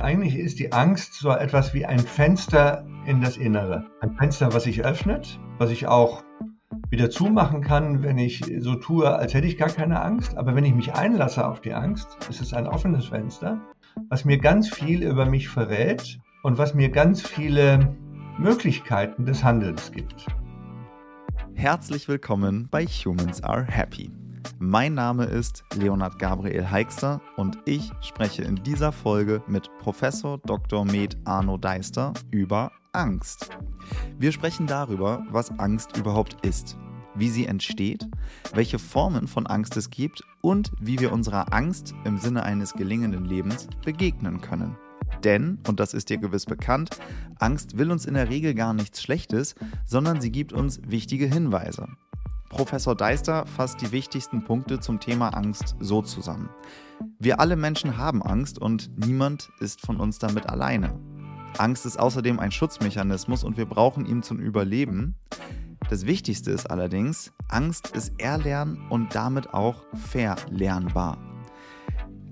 Eigentlich ist die Angst so etwas wie ein Fenster in das Innere. Ein Fenster, was sich öffnet, was ich auch wieder zumachen kann, wenn ich so tue, als hätte ich gar keine Angst. Aber wenn ich mich einlasse auf die Angst, ist es ein offenes Fenster, was mir ganz viel über mich verrät und was mir ganz viele Möglichkeiten des Handelns gibt. Herzlich willkommen bei Humans Are Happy. Mein Name ist Leonard Gabriel Heixer und ich spreche in dieser Folge mit Professor Dr. Med Arno Deister über Angst. Wir sprechen darüber, was Angst überhaupt ist, wie sie entsteht, welche Formen von Angst es gibt und wie wir unserer Angst im Sinne eines gelingenden Lebens begegnen können. Denn, und das ist dir gewiss bekannt, Angst will uns in der Regel gar nichts Schlechtes, sondern sie gibt uns wichtige Hinweise. Professor Deister fasst die wichtigsten Punkte zum Thema Angst so zusammen. Wir alle Menschen haben Angst und niemand ist von uns damit alleine. Angst ist außerdem ein Schutzmechanismus und wir brauchen ihn zum Überleben. Das Wichtigste ist allerdings, Angst ist erlern und damit auch verlernbar.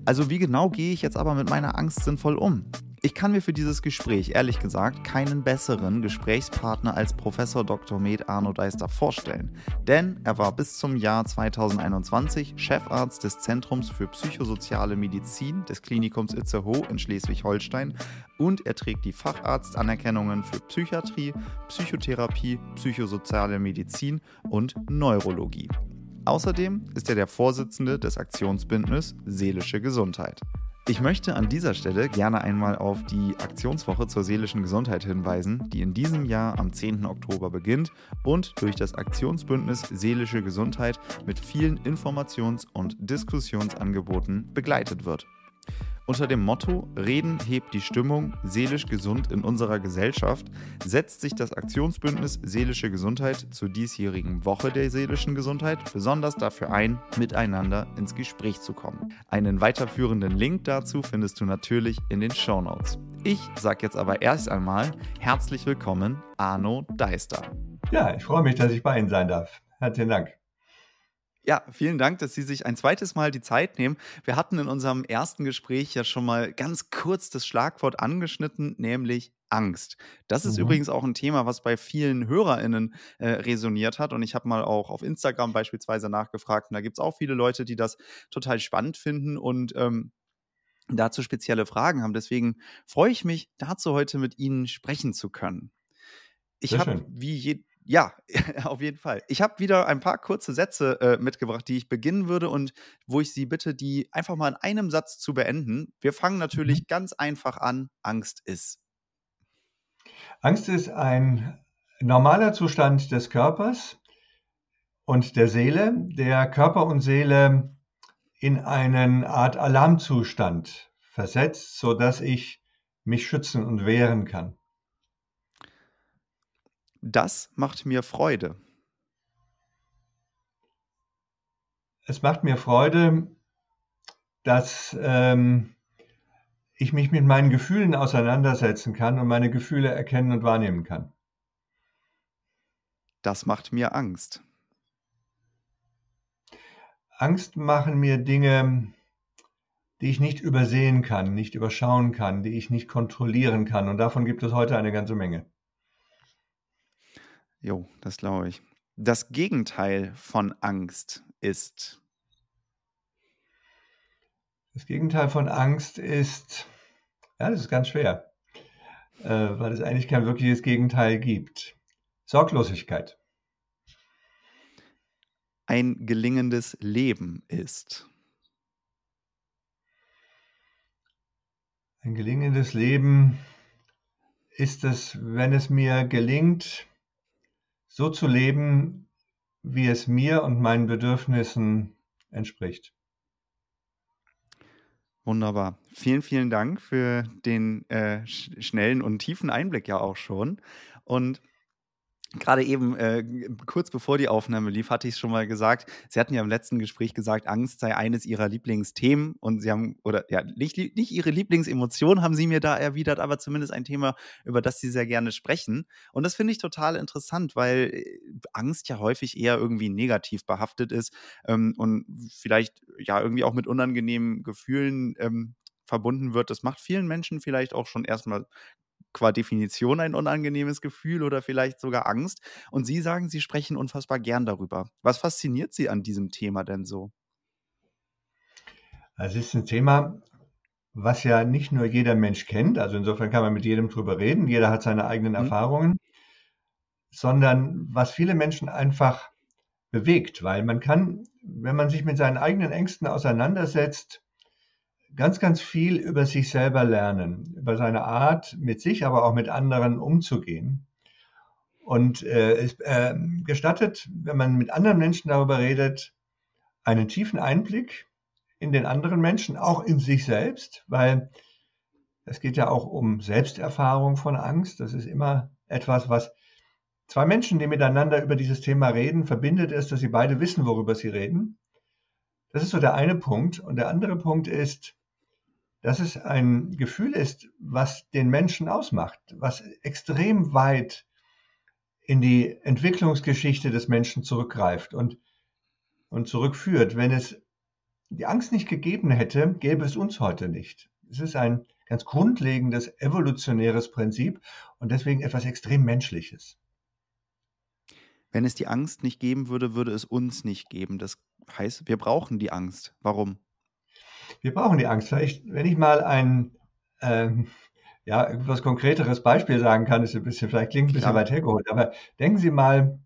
Also wie genau gehe ich jetzt aber mit meiner Angst sinnvoll um? Ich kann mir für dieses Gespräch ehrlich gesagt keinen besseren Gesprächspartner als Professor Dr. Med Arno Deister vorstellen, denn er war bis zum Jahr 2021 Chefarzt des Zentrums für psychosoziale Medizin des Klinikums Itzehoe in Schleswig-Holstein und er trägt die Facharztanerkennungen für Psychiatrie, Psychotherapie, psychosoziale Medizin und Neurologie. Außerdem ist er der Vorsitzende des Aktionsbündnisses Seelische Gesundheit. Ich möchte an dieser Stelle gerne einmal auf die Aktionswoche zur seelischen Gesundheit hinweisen, die in diesem Jahr am 10. Oktober beginnt und durch das Aktionsbündnis Seelische Gesundheit mit vielen Informations- und Diskussionsangeboten begleitet wird. Unter dem Motto Reden hebt die Stimmung, seelisch gesund in unserer Gesellschaft setzt sich das Aktionsbündnis Seelische Gesundheit zur diesjährigen Woche der seelischen Gesundheit besonders dafür ein, miteinander ins Gespräch zu kommen. Einen weiterführenden Link dazu findest du natürlich in den Show Notes. Ich sage jetzt aber erst einmal herzlich willkommen, Arno Deister. Ja, ich freue mich, dass ich bei Ihnen sein darf. Herzlichen Dank. Ja, vielen Dank, dass Sie sich ein zweites Mal die Zeit nehmen. Wir hatten in unserem ersten Gespräch ja schon mal ganz kurz das Schlagwort angeschnitten, nämlich Angst. Das ist mhm. übrigens auch ein Thema, was bei vielen HörerInnen äh, resoniert hat. Und ich habe mal auch auf Instagram beispielsweise nachgefragt. Und da gibt es auch viele Leute, die das total spannend finden und ähm, dazu spezielle Fragen haben. Deswegen freue ich mich, dazu heute mit Ihnen sprechen zu können. Ich habe wie, je, ja, auf jeden Fall. Ich habe wieder ein paar kurze Sätze äh, mitgebracht, die ich beginnen würde und wo ich Sie bitte, die einfach mal in einem Satz zu beenden. Wir fangen natürlich mhm. ganz einfach an. Angst ist. Angst ist ein normaler Zustand des Körpers und der Seele, der Körper und Seele in einen Art Alarmzustand versetzt, sodass ich mich schützen und wehren kann. Das macht mir Freude. Es macht mir Freude, dass ähm, ich mich mit meinen Gefühlen auseinandersetzen kann und meine Gefühle erkennen und wahrnehmen kann. Das macht mir Angst. Angst machen mir Dinge, die ich nicht übersehen kann, nicht überschauen kann, die ich nicht kontrollieren kann. Und davon gibt es heute eine ganze Menge. Jo, das glaube ich. Das Gegenteil von Angst ist. Das Gegenteil von Angst ist, ja, das ist ganz schwer, äh, weil es eigentlich kein wirkliches Gegenteil gibt. Sorglosigkeit. Ein gelingendes Leben ist. Ein gelingendes Leben ist es, wenn es mir gelingt, so zu leben, wie es mir und meinen Bedürfnissen entspricht. Wunderbar. Vielen, vielen Dank für den äh, schnellen und tiefen Einblick ja auch schon. Und Gerade eben, äh, kurz bevor die Aufnahme lief, hatte ich es schon mal gesagt. Sie hatten ja im letzten Gespräch gesagt, Angst sei eines Ihrer Lieblingsthemen. Und Sie haben, oder ja, nicht, nicht Ihre Lieblingsemotion haben Sie mir da erwidert, aber zumindest ein Thema, über das Sie sehr gerne sprechen. Und das finde ich total interessant, weil äh, Angst ja häufig eher irgendwie negativ behaftet ist ähm, und vielleicht ja irgendwie auch mit unangenehmen Gefühlen ähm, verbunden wird. Das macht vielen Menschen vielleicht auch schon erstmal qua Definition ein unangenehmes Gefühl oder vielleicht sogar Angst. Und Sie sagen, Sie sprechen unfassbar gern darüber. Was fasziniert Sie an diesem Thema denn so? Also es ist ein Thema, was ja nicht nur jeder Mensch kennt. Also insofern kann man mit jedem drüber reden. Jeder hat seine eigenen mhm. Erfahrungen, sondern was viele Menschen einfach bewegt, weil man kann, wenn man sich mit seinen eigenen Ängsten auseinandersetzt, ganz, ganz viel über sich selber lernen, über seine Art, mit sich, aber auch mit anderen umzugehen. Und äh, es äh, gestattet, wenn man mit anderen Menschen darüber redet, einen tiefen Einblick in den anderen Menschen, auch in sich selbst, weil es geht ja auch um Selbsterfahrung von Angst. Das ist immer etwas, was zwei Menschen, die miteinander über dieses Thema reden, verbindet ist, dass sie beide wissen, worüber sie reden. Das ist so der eine Punkt. Und der andere Punkt ist, dass es ein Gefühl ist, was den Menschen ausmacht, was extrem weit in die Entwicklungsgeschichte des Menschen zurückgreift und, und zurückführt. Wenn es die Angst nicht gegeben hätte, gäbe es uns heute nicht. Es ist ein ganz grundlegendes evolutionäres Prinzip und deswegen etwas extrem Menschliches. Wenn es die Angst nicht geben würde, würde es uns nicht geben. Das heißt, wir brauchen die Angst. Warum? Wir brauchen die Angst. Vielleicht, wenn ich mal ein ähm, ja, etwas konkreteres Beispiel sagen kann, ist ein bisschen, vielleicht klingt ein bisschen Klar. weit hergeholt, aber denken Sie mal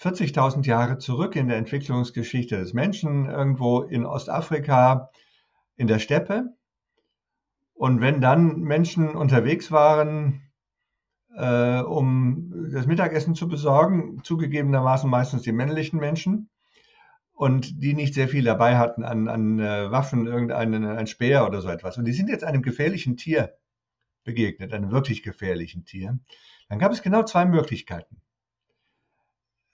40.000 Jahre zurück in der Entwicklungsgeschichte des Menschen, irgendwo in Ostafrika, in der Steppe. Und wenn dann Menschen unterwegs waren, äh, um das Mittagessen zu besorgen, zugegebenermaßen meistens die männlichen Menschen, und die nicht sehr viel dabei hatten an, an äh, Waffen, irgendeinen ein Speer oder so etwas. Und die sind jetzt einem gefährlichen Tier begegnet, einem wirklich gefährlichen Tier. Dann gab es genau zwei Möglichkeiten.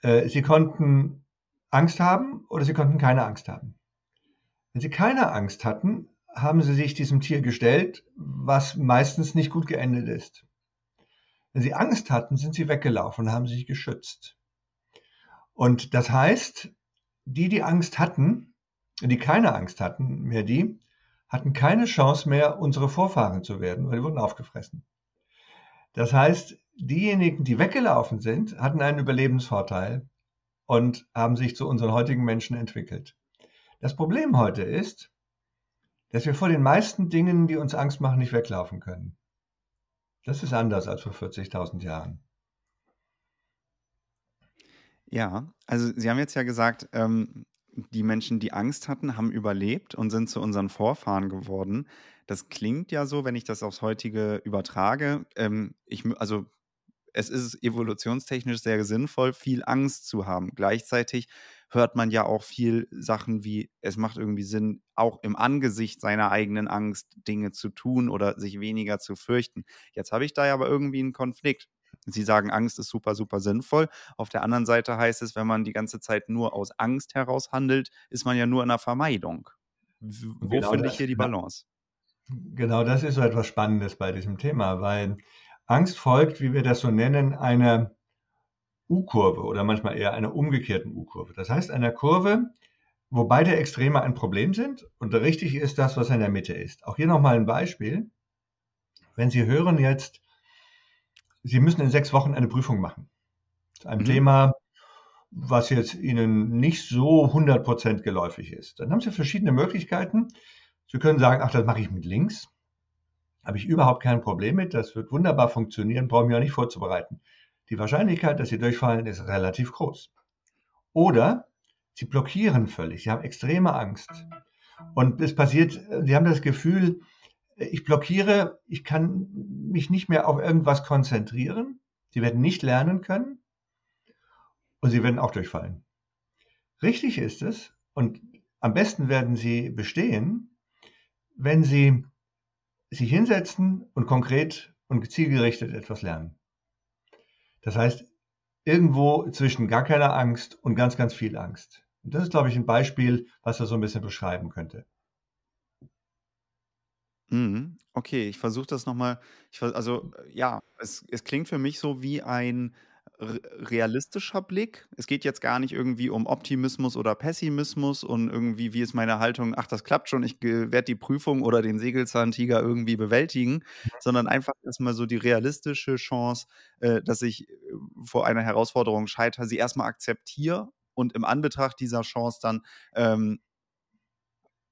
Äh, sie konnten Angst haben oder sie konnten keine Angst haben. Wenn sie keine Angst hatten, haben sie sich diesem Tier gestellt, was meistens nicht gut geendet ist. Wenn sie Angst hatten, sind sie weggelaufen und haben sich geschützt. Und das heißt, die, die Angst hatten, die keine Angst hatten, mehr die, hatten keine Chance mehr, unsere Vorfahren zu werden, weil die wurden aufgefressen. Das heißt, diejenigen, die weggelaufen sind, hatten einen Überlebensvorteil und haben sich zu unseren heutigen Menschen entwickelt. Das Problem heute ist, dass wir vor den meisten Dingen, die uns Angst machen, nicht weglaufen können. Das ist anders als vor 40.000 Jahren. Ja, also Sie haben jetzt ja gesagt, ähm, die Menschen, die Angst hatten, haben überlebt und sind zu unseren Vorfahren geworden. Das klingt ja so, wenn ich das aufs heutige übertrage. Ähm, ich, also es ist evolutionstechnisch sehr sinnvoll, viel Angst zu haben. Gleichzeitig hört man ja auch viel Sachen wie, es macht irgendwie Sinn, auch im Angesicht seiner eigenen Angst Dinge zu tun oder sich weniger zu fürchten. Jetzt habe ich da ja aber irgendwie einen Konflikt. Sie sagen, Angst ist super, super sinnvoll. Auf der anderen Seite heißt es, wenn man die ganze Zeit nur aus Angst heraus handelt, ist man ja nur in der Vermeidung. Wo genau finde ich hier die Balance? Genau das ist so etwas Spannendes bei diesem Thema, weil Angst folgt, wie wir das so nennen, einer U-Kurve oder manchmal eher einer umgekehrten U-Kurve. Das heißt, einer Kurve, wo beide Extreme ein Problem sind und richtig ist das, was in der Mitte ist. Auch hier nochmal ein Beispiel. Wenn Sie hören jetzt, Sie müssen in sechs Wochen eine Prüfung machen. Ein mhm. Thema, was jetzt Ihnen nicht so 100% geläufig ist. Dann haben Sie verschiedene Möglichkeiten. Sie können sagen, ach, das mache ich mit links. Habe ich überhaupt kein Problem mit. Das wird wunderbar funktionieren, brauche ich mich auch nicht vorzubereiten. Die Wahrscheinlichkeit, dass Sie durchfallen, ist relativ groß. Oder Sie blockieren völlig. Sie haben extreme Angst. Und es passiert, Sie haben das Gefühl, ich blockiere, ich kann mich nicht mehr auf irgendwas konzentrieren. Sie werden nicht lernen können und sie werden auch durchfallen. Richtig ist es und am besten werden sie bestehen, wenn sie sich hinsetzen und konkret und zielgerichtet etwas lernen. Das heißt, irgendwo zwischen gar keiner Angst und ganz, ganz viel Angst. Und das ist, glaube ich, ein Beispiel, was er so ein bisschen beschreiben könnte. Mhm. Okay, ich versuche das nochmal. also, ja, es es klingt für mich so wie ein realistischer Blick. Es geht jetzt gar nicht irgendwie um Optimismus oder Pessimismus und irgendwie, wie ist meine Haltung, ach, das klappt schon, ich werde die Prüfung oder den Segelzahntiger irgendwie bewältigen, sondern einfach erstmal so die realistische Chance, äh, dass ich äh, vor einer Herausforderung scheitere, sie erstmal akzeptiere und im Anbetracht dieser Chance dann ähm,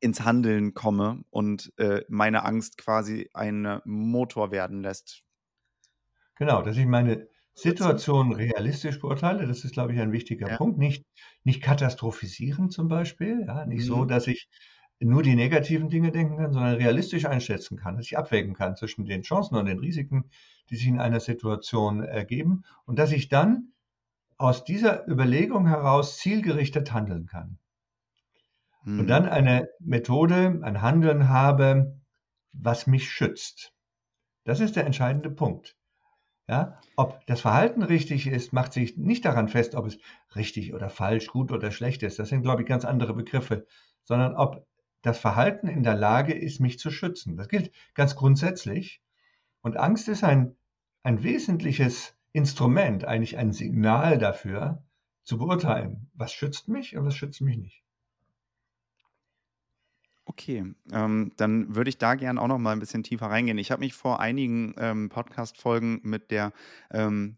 ins Handeln komme und äh, meine Angst quasi ein Motor werden lässt. Genau, dass ich meine Situation realistisch beurteile, das ist, glaube ich, ein wichtiger Ja. Punkt. Nicht, nicht katastrophisieren zum Beispiel, ja, nicht so, Mhm. dass ich nur die negativen Dinge denken kann, sondern realistisch einschätzen kann, dass ich abwägen kann zwischen den Chancen und den Risiken, die sich in einer Situation ergeben und dass ich dann aus dieser Überlegung heraus zielgerichtet handeln kann. Und Mhm. dann eine Methode, ein Handeln habe, was mich schützt. Das ist der entscheidende Punkt. Ja, ob das Verhalten richtig ist, macht sich nicht daran fest, ob es richtig oder falsch, gut oder schlecht ist. Das sind, glaube ich, ganz andere Begriffe, sondern ob das Verhalten in der Lage ist, mich zu schützen. Das gilt ganz grundsätzlich. Und Angst ist ein, ein wesentliches Instrument, eigentlich ein Signal dafür, zu beurteilen, was schützt mich und was schützt mich nicht. Okay, ähm, dann würde ich da gerne auch noch mal ein bisschen tiefer reingehen. Ich habe mich vor einigen ähm, Podcast-Folgen mit der, ähm,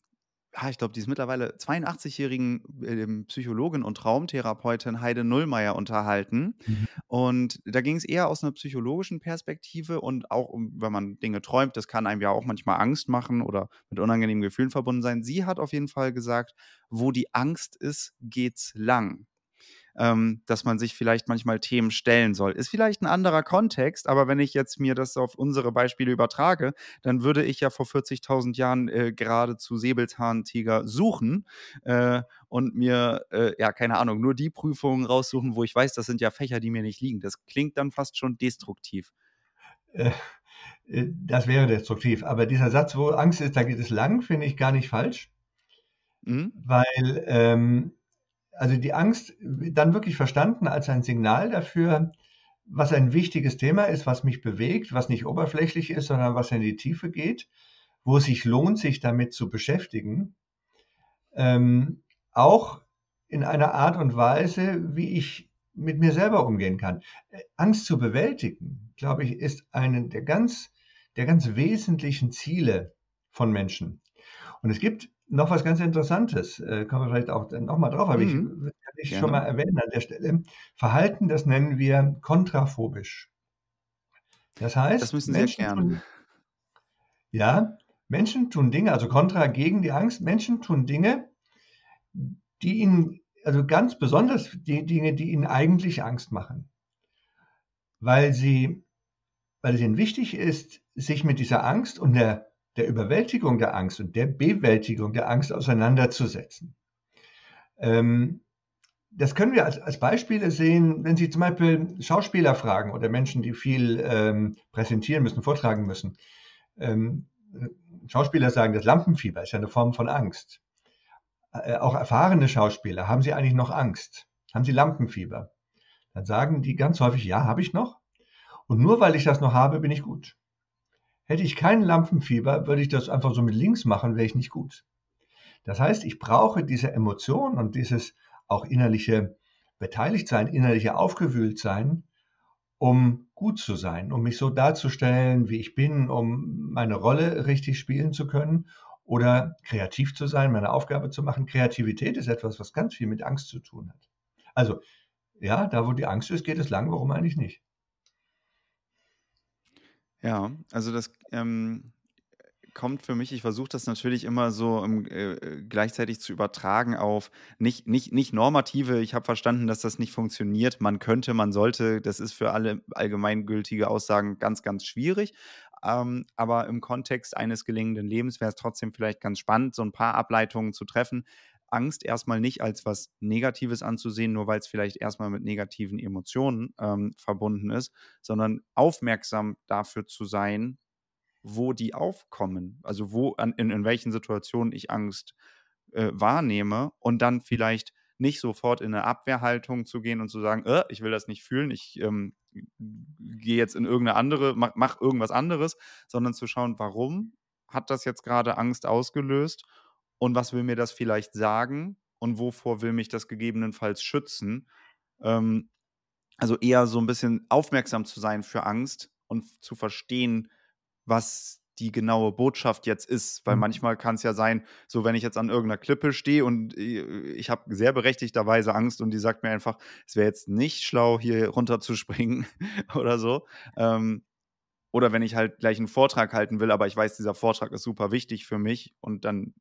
ah, ich glaube, die ist mittlerweile 82-jährigen ähm, Psychologin und Traumtherapeutin Heide Nullmeier unterhalten. Mhm. Und da ging es eher aus einer psychologischen Perspektive und auch, wenn man Dinge träumt, das kann einem ja auch manchmal Angst machen oder mit unangenehmen Gefühlen verbunden sein. Sie hat auf jeden Fall gesagt, wo die Angst ist, geht's lang ähm, dass man sich vielleicht manchmal Themen stellen soll. Ist vielleicht ein anderer Kontext, aber wenn ich jetzt mir das auf unsere Beispiele übertrage, dann würde ich ja vor 40.000 Jahren äh, geradezu Säbelzahntiger suchen äh, und mir, äh, ja, keine Ahnung, nur die Prüfungen raussuchen, wo ich weiß, das sind ja Fächer, die mir nicht liegen. Das klingt dann fast schon destruktiv. Äh, äh, das wäre destruktiv. Aber dieser Satz, wo Angst ist, da geht es lang, finde ich gar nicht falsch. Mhm. Weil ähm, also die Angst dann wirklich verstanden als ein Signal dafür, was ein wichtiges Thema ist, was mich bewegt, was nicht oberflächlich ist, sondern was in die Tiefe geht, wo es sich lohnt, sich damit zu beschäftigen. Ähm, auch in einer Art und Weise, wie ich mit mir selber umgehen kann. Angst zu bewältigen, glaube ich, ist eine der ganz, der ganz wesentlichen Ziele von Menschen. Und es gibt noch was ganz Interessantes, äh, kommen wir vielleicht auch nochmal drauf, aber Mhm, ich kann gerne. schon mal erwähnen an der Stelle. Verhalten, das nennen wir kontraphobisch. Das heißt, Das müssen Sie Menschen erklären. tun, ja, Menschen tun Dinge, also kontra gegen die Angst, Menschen tun Dinge, die ihnen, also ganz besonders die Dinge, die ihnen eigentlich Angst machen. Weil sie, weil es ihnen wichtig ist, sich mit dieser Angst und der der Überwältigung der Angst und der Bewältigung der Angst auseinanderzusetzen. Ähm, das können wir als, als, Beispiele sehen, wenn Sie zum Beispiel Schauspieler fragen oder Menschen, die viel ähm, präsentieren müssen, vortragen müssen. Ähm, Schauspieler sagen, das Lampenfieber ist ja eine Form von Angst. Äh, auch erfahrene Schauspieler, haben Sie eigentlich noch Angst? Haben Sie Lampenfieber? Dann sagen die ganz häufig, ja, habe ich noch. Und nur weil ich das noch habe, bin ich gut. Hätte ich kein Lampenfieber, würde ich das einfach so mit links machen, wäre ich nicht gut. Das heißt, ich brauche diese Emotion und dieses auch innerliche Beteiligtsein, innerliche Aufgewühltsein, um gut zu sein, um mich so darzustellen, wie ich bin, um meine Rolle richtig spielen zu können oder kreativ zu sein, meine Aufgabe zu machen. Kreativität ist etwas, was ganz viel mit Angst zu tun hat. Also, ja, da wo die Angst ist, geht es lang, warum eigentlich nicht? Ja, also das ähm, kommt für mich, ich versuche das natürlich immer so ähm, äh, gleichzeitig zu übertragen auf nicht, nicht, nicht normative, ich habe verstanden, dass das nicht funktioniert, man könnte, man sollte, das ist für alle allgemeingültige Aussagen ganz, ganz schwierig. Ähm, aber im Kontext eines gelingenden Lebens wäre es trotzdem vielleicht ganz spannend, so ein paar Ableitungen zu treffen. Angst erstmal nicht als was Negatives anzusehen, nur weil es vielleicht erstmal mit negativen Emotionen ähm, verbunden ist, sondern aufmerksam dafür zu sein, wo die aufkommen, also wo an, in, in welchen Situationen ich Angst äh, wahrnehme und dann vielleicht nicht sofort in eine Abwehrhaltung zu gehen und zu sagen, äh, ich will das nicht fühlen, ich ähm, gehe jetzt in irgendeine andere, mach, mach irgendwas anderes, sondern zu schauen, warum hat das jetzt gerade Angst ausgelöst und was will mir das vielleicht sagen und wovor will mich das gegebenenfalls schützen. Ähm, also eher so ein bisschen aufmerksam zu sein für Angst und zu verstehen, was die genaue Botschaft jetzt ist. Weil mhm. manchmal kann es ja sein, so wenn ich jetzt an irgendeiner Klippe stehe und äh, ich habe sehr berechtigterweise Angst und die sagt mir einfach, es wäre jetzt nicht schlau, hier runterzuspringen oder so. Ähm, oder wenn ich halt gleich einen Vortrag halten will, aber ich weiß, dieser Vortrag ist super wichtig für mich und dann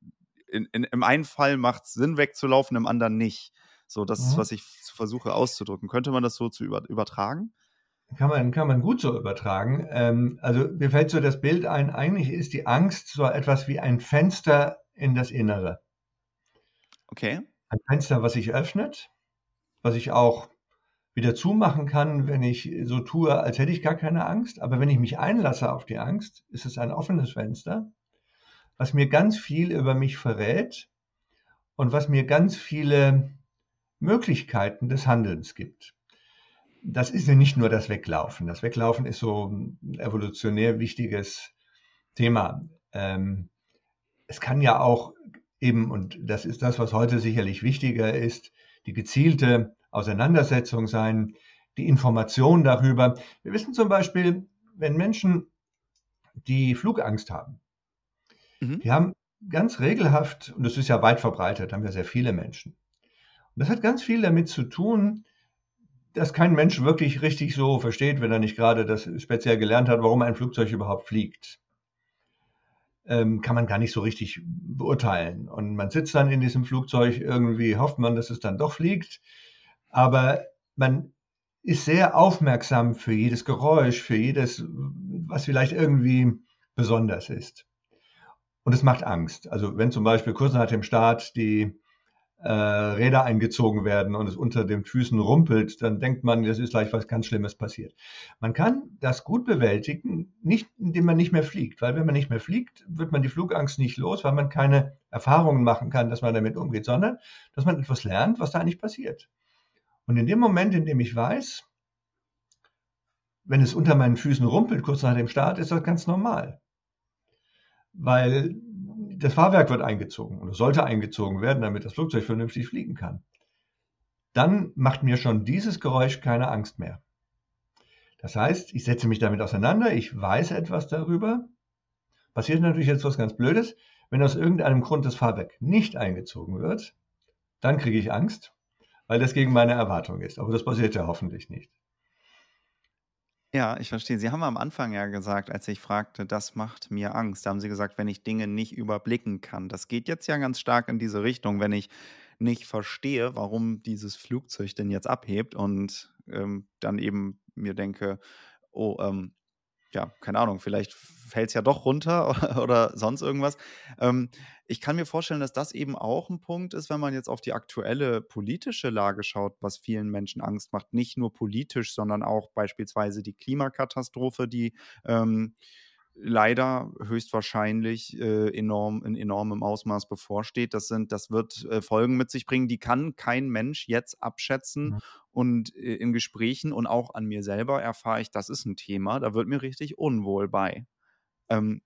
in, in, im einen Fall macht es Sinn, wegzulaufen, im anderen nicht. So, das mhm. ist, was ich versuche auszudrücken. Könnte man das so zu über, übertragen? Kann man, kann man gut so übertragen. Ähm, also mir fällt so das Bild ein, eigentlich ist die Angst so etwas wie ein Fenster in das Innere. Okay. Ein Fenster, was sich öffnet, was ich auch wieder zumachen kann, wenn ich so tue, als hätte ich gar keine Angst. Aber wenn ich mich einlasse auf die Angst, ist es ein offenes Fenster, was mir ganz viel über mich verrät und was mir ganz viele Möglichkeiten des Handelns gibt das ist ja nicht nur das Weglaufen. Das Weglaufen ist so ein evolutionär wichtiges Thema. Ähm, es kann ja auch eben, und das ist das, was heute sicherlich wichtiger ist, die gezielte Auseinandersetzung sein, die Information darüber. Wir wissen zum Beispiel, wenn Menschen, die Flugangst haben, mhm. die haben ganz regelhaft, und das ist ja weit verbreitet, haben ja sehr viele Menschen. Und das hat ganz viel damit zu tun, dass kein Mensch wirklich richtig so versteht, wenn er nicht gerade das speziell gelernt hat, warum ein Flugzeug überhaupt fliegt. Ähm, kann man gar nicht so richtig beurteilen. Und man sitzt dann in diesem Flugzeug, irgendwie hofft man, dass es dann doch fliegt. Aber man ist sehr aufmerksam für jedes Geräusch, für jedes, was vielleicht irgendwie besonders ist. Und es macht Angst. Also wenn zum Beispiel kurz nach dem Start die äh, Räder eingezogen werden und es unter den Füßen rumpelt, dann denkt man, das ist gleich was ganz Schlimmes passiert. Man kann das gut bewältigen, nicht indem man nicht mehr fliegt, weil wenn man nicht mehr fliegt, wird man die Flugangst nicht los, weil man keine Erfahrungen machen kann, dass man damit umgeht, sondern dass man etwas lernt, was da eigentlich passiert. Und in dem Moment, in dem ich weiß, wenn es unter meinen Füßen rumpelt, kurz nach dem Start, ist das ganz normal. Weil das Fahrwerk wird eingezogen oder sollte eingezogen werden, damit das Flugzeug vernünftig fliegen kann. Dann macht mir schon dieses Geräusch keine Angst mehr. Das heißt, ich setze mich damit auseinander, ich weiß etwas darüber. Passiert natürlich jetzt was ganz Blödes. Wenn aus irgendeinem Grund das Fahrwerk nicht eingezogen wird, dann kriege ich Angst, weil das gegen meine Erwartung ist. Aber das passiert ja hoffentlich nicht. Ja, ich verstehe. Sie haben am Anfang ja gesagt, als ich fragte, das macht mir Angst. Da haben Sie gesagt, wenn ich Dinge nicht überblicken kann. Das geht jetzt ja ganz stark in diese Richtung, wenn ich nicht verstehe, warum dieses Flugzeug denn jetzt abhebt und ähm, dann eben mir denke, oh, ähm, ja, keine Ahnung, vielleicht fällt es ja doch runter oder sonst irgendwas. Ähm, ich kann mir vorstellen, dass das eben auch ein Punkt ist, wenn man jetzt auf die aktuelle politische Lage schaut, was vielen Menschen Angst macht. Nicht nur politisch, sondern auch beispielsweise die Klimakatastrophe, die ähm, leider höchstwahrscheinlich äh, enorm in enormem Ausmaß bevorsteht. Das sind, das wird äh, Folgen mit sich bringen, die kann kein Mensch jetzt abschätzen. Mhm. Und äh, in Gesprächen und auch an mir selber erfahre ich, das ist ein Thema, da wird mir richtig unwohl bei. Ähm,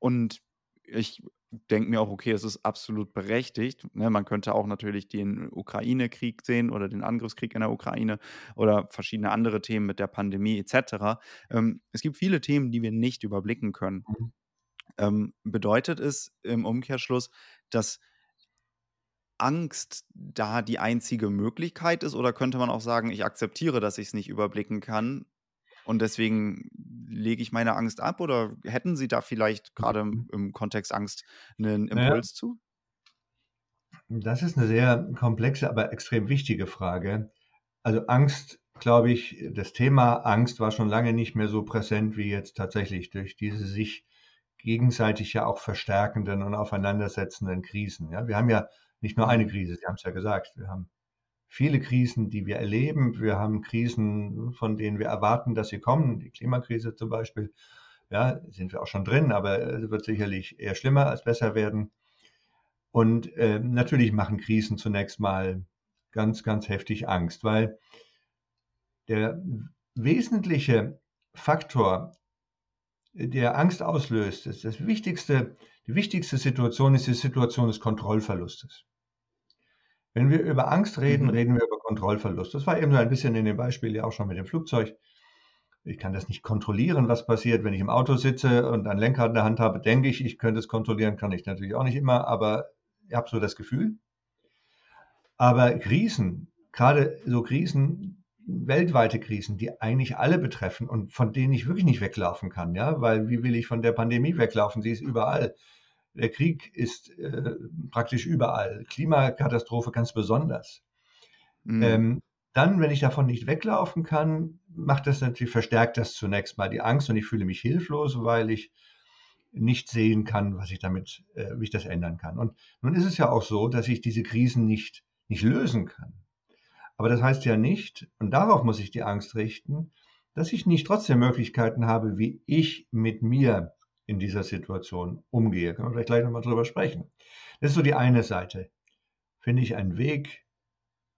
und ich denke mir auch, okay, es ist absolut berechtigt. Ne? Man könnte auch natürlich den Ukraine-Krieg sehen oder den Angriffskrieg in der Ukraine oder verschiedene andere Themen mit der Pandemie etc. Ähm, es gibt viele Themen, die wir nicht überblicken können. Mhm. Ähm, bedeutet es im Umkehrschluss, dass Angst da die einzige Möglichkeit ist oder könnte man auch sagen, ich akzeptiere, dass ich es nicht überblicken kann und deswegen lege ich meine Angst ab oder hätten Sie da vielleicht gerade im, mhm. im Kontext Angst einen Impuls ja. zu? Das ist eine sehr komplexe, aber extrem wichtige Frage. Also Angst, glaube ich, das Thema Angst war schon lange nicht mehr so präsent wie jetzt tatsächlich durch diese sich gegenseitig ja auch verstärkenden und aufeinandersetzenden Krisen. Ja, wir haben ja nicht nur eine mhm. Krise, Sie haben es ja gesagt, wir haben viele Krisen, die wir erleben. Wir haben Krisen, von denen wir erwarten, dass sie kommen. Die Klimakrise zum Beispiel, ja, sind wir auch schon drin, aber es wird sicherlich eher schlimmer als besser werden. Und äh, natürlich machen Krisen zunächst mal ganz, ganz heftig Angst, weil der wesentliche Faktor der Angst auslöst, das, das wichtigste, die wichtigste Situation ist die Situation des Kontrollverlustes. Wenn wir über Angst reden, mhm. reden wir über Kontrollverlust. Das war eben so ein bisschen in dem Beispiel ja auch schon mit dem Flugzeug. Ich kann das nicht kontrollieren, was passiert, wenn ich im Auto sitze und ein Lenkrad in der Hand habe, denke ich, ich könnte es kontrollieren, kann ich natürlich auch nicht immer, aber ich habe so das Gefühl. Aber Krisen, gerade so Krisen, weltweite Krisen, die eigentlich alle betreffen und von denen ich wirklich nicht weglaufen kann, ja, weil wie will ich von der Pandemie weglaufen? Sie ist überall. Der Krieg ist äh, praktisch überall. Klimakatastrophe ganz besonders. Mhm. Ähm, dann, wenn ich davon nicht weglaufen kann, macht das natürlich, verstärkt das zunächst mal die Angst und ich fühle mich hilflos, weil ich nicht sehen kann, was ich damit, äh, wie ich das ändern kann. Und nun ist es ja auch so, dass ich diese Krisen nicht, nicht lösen kann. Aber das heißt ja nicht, und darauf muss ich die Angst richten, dass ich nicht trotzdem Möglichkeiten habe, wie ich mit mir in dieser Situation umgehe. Können wir vielleicht gleich nochmal drüber sprechen. Das ist so die eine Seite. Finde ich einen Weg,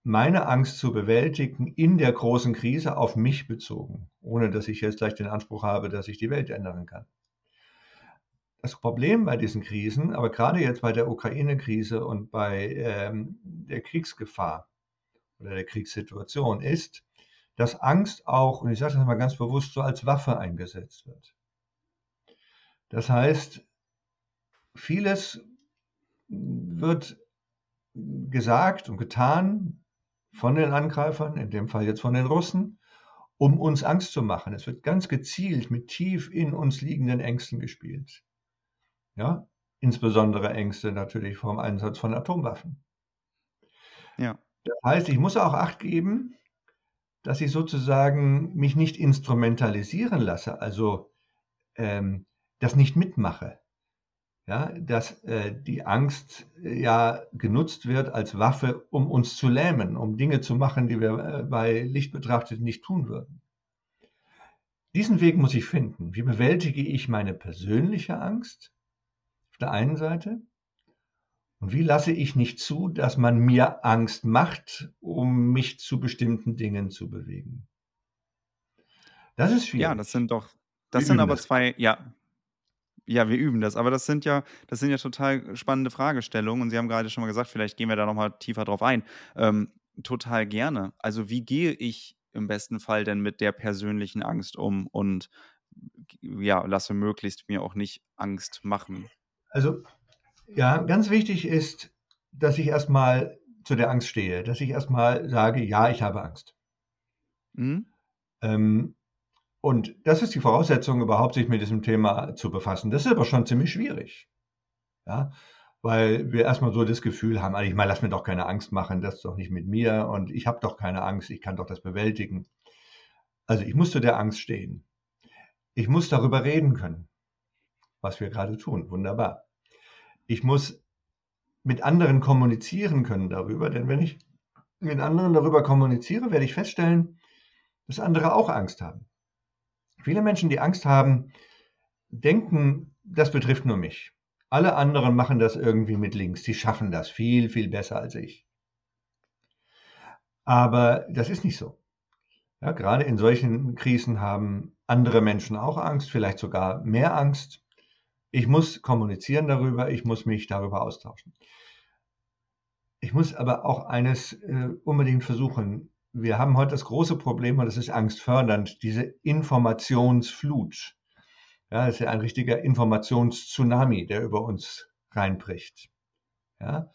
meine Angst zu bewältigen in der großen Krise auf mich bezogen, ohne dass ich jetzt gleich den Anspruch habe, dass ich die Welt ändern kann. Das Problem bei diesen Krisen, aber gerade jetzt bei der Ukraine-Krise und bei ähm, der Kriegsgefahr oder der Kriegssituation ist, dass Angst auch, und ich sage das mal ganz bewusst, so als Waffe eingesetzt wird. Das heißt, vieles wird gesagt und getan von den Angreifern, in dem Fall jetzt von den Russen, um uns Angst zu machen. Es wird ganz gezielt mit tief in uns liegenden Ängsten gespielt. Ja, insbesondere Ängste natürlich vom Einsatz von Atomwaffen. Ja. Das heißt, ich muss auch Acht geben, dass ich sozusagen mich nicht instrumentalisieren lasse, also ähm, das nicht mitmache. Ja, dass äh, die Angst äh, ja genutzt wird als Waffe, um uns zu lähmen, um Dinge zu machen, die wir äh, bei Licht betrachtet nicht tun würden. Diesen Weg muss ich finden. Wie bewältige ich meine persönliche Angst auf der einen Seite? Und wie lasse ich nicht zu, dass man mir Angst macht, um mich zu bestimmten Dingen zu bewegen? Das ist schwierig. Ja, das sind doch, das sind aber zwei, ja, ja, wir üben das. Aber das sind ja, das sind ja total spannende Fragestellungen. Und Sie haben gerade schon mal gesagt, vielleicht gehen wir da nochmal tiefer drauf ein. Ähm, total gerne. Also, wie gehe ich im besten Fall denn mit der persönlichen Angst um und ja, lasse möglichst mir auch nicht Angst machen? Also, ja, ganz wichtig ist, dass ich erstmal zu der Angst stehe, dass ich erstmal sage, ja, ich habe Angst. Mhm. Ähm, und das ist die Voraussetzung, überhaupt sich mit diesem Thema zu befassen. Das ist aber schon ziemlich schwierig. Ja, weil wir erstmal so das Gefühl haben, ich meine, lass mir doch keine Angst machen, das ist doch nicht mit mir und ich habe doch keine Angst, ich kann doch das bewältigen. Also ich muss zu der Angst stehen. Ich muss darüber reden können, was wir gerade tun. Wunderbar. Ich muss mit anderen kommunizieren können darüber, denn wenn ich mit anderen darüber kommuniziere, werde ich feststellen, dass andere auch Angst haben. Viele Menschen, die Angst haben, denken, das betrifft nur mich. Alle anderen machen das irgendwie mit links. Die schaffen das viel, viel besser als ich. Aber das ist nicht so. Ja, gerade in solchen Krisen haben andere Menschen auch Angst, vielleicht sogar mehr Angst. Ich muss kommunizieren darüber, ich muss mich darüber austauschen. Ich muss aber auch eines äh, unbedingt versuchen, wir haben heute das große Problem, und das ist angstfördernd, diese Informationsflut. Ja, das ist ja ein richtiger Informationstsunami, der über uns reinbricht. Ja,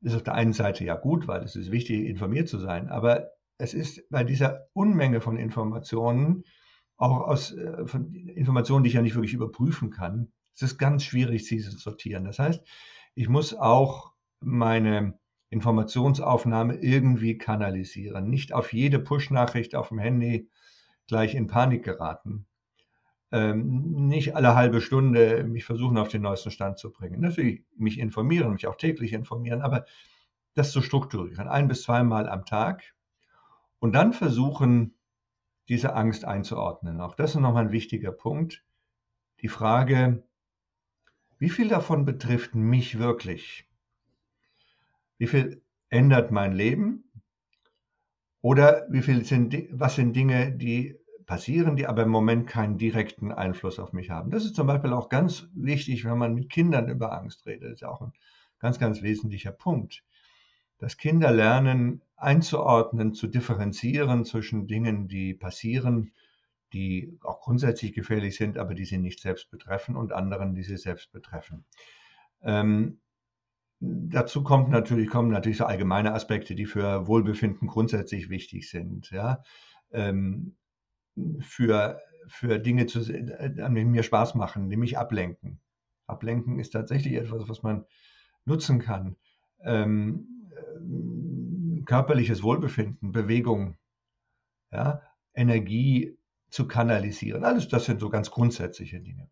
ist auf der einen Seite ja gut, weil es ist wichtig, informiert zu sein, aber es ist bei dieser Unmenge von Informationen, auch aus äh, von Informationen, die ich ja nicht wirklich überprüfen kann, es ist ganz schwierig, sie zu sortieren. Das heißt, ich muss auch meine Informationsaufnahme irgendwie kanalisieren. Nicht auf jede Push-Nachricht auf dem Handy gleich in Panik geraten. Ähm, nicht alle halbe Stunde mich versuchen, auf den neuesten Stand zu bringen. Natürlich mich informieren, mich auch täglich informieren, aber das zu strukturieren, ein bis zweimal am Tag und dann versuchen, diese Angst einzuordnen. Auch das ist nochmal ein wichtiger Punkt. Die Frage, wie viel davon betrifft mich wirklich? Wie viel ändert mein Leben? Oder wie viel sind, was sind Dinge, die passieren, die aber im Moment keinen direkten Einfluss auf mich haben. Das ist zum Beispiel auch ganz wichtig, wenn man mit Kindern über Angst redet. Das ist auch ein ganz, ganz wesentlicher Punkt, dass Kinder lernen einzuordnen, zu differenzieren zwischen Dingen, die passieren, die auch grundsätzlich gefährlich sind, aber die sie nicht selbst betreffen und anderen, die sie selbst betreffen. Ähm, dazu kommt natürlich, kommen natürlich so allgemeine Aspekte, die für Wohlbefinden grundsätzlich wichtig sind. Ja? Ähm, für, für Dinge, zu, an denen mir Spaß machen, mich ablenken. Ablenken ist tatsächlich etwas, was man nutzen kann. Ähm, äh, körperliches Wohlbefinden, Bewegung, ja, Energie zu kanalisieren. Alles das sind so ganz grundsätzliche Dinge.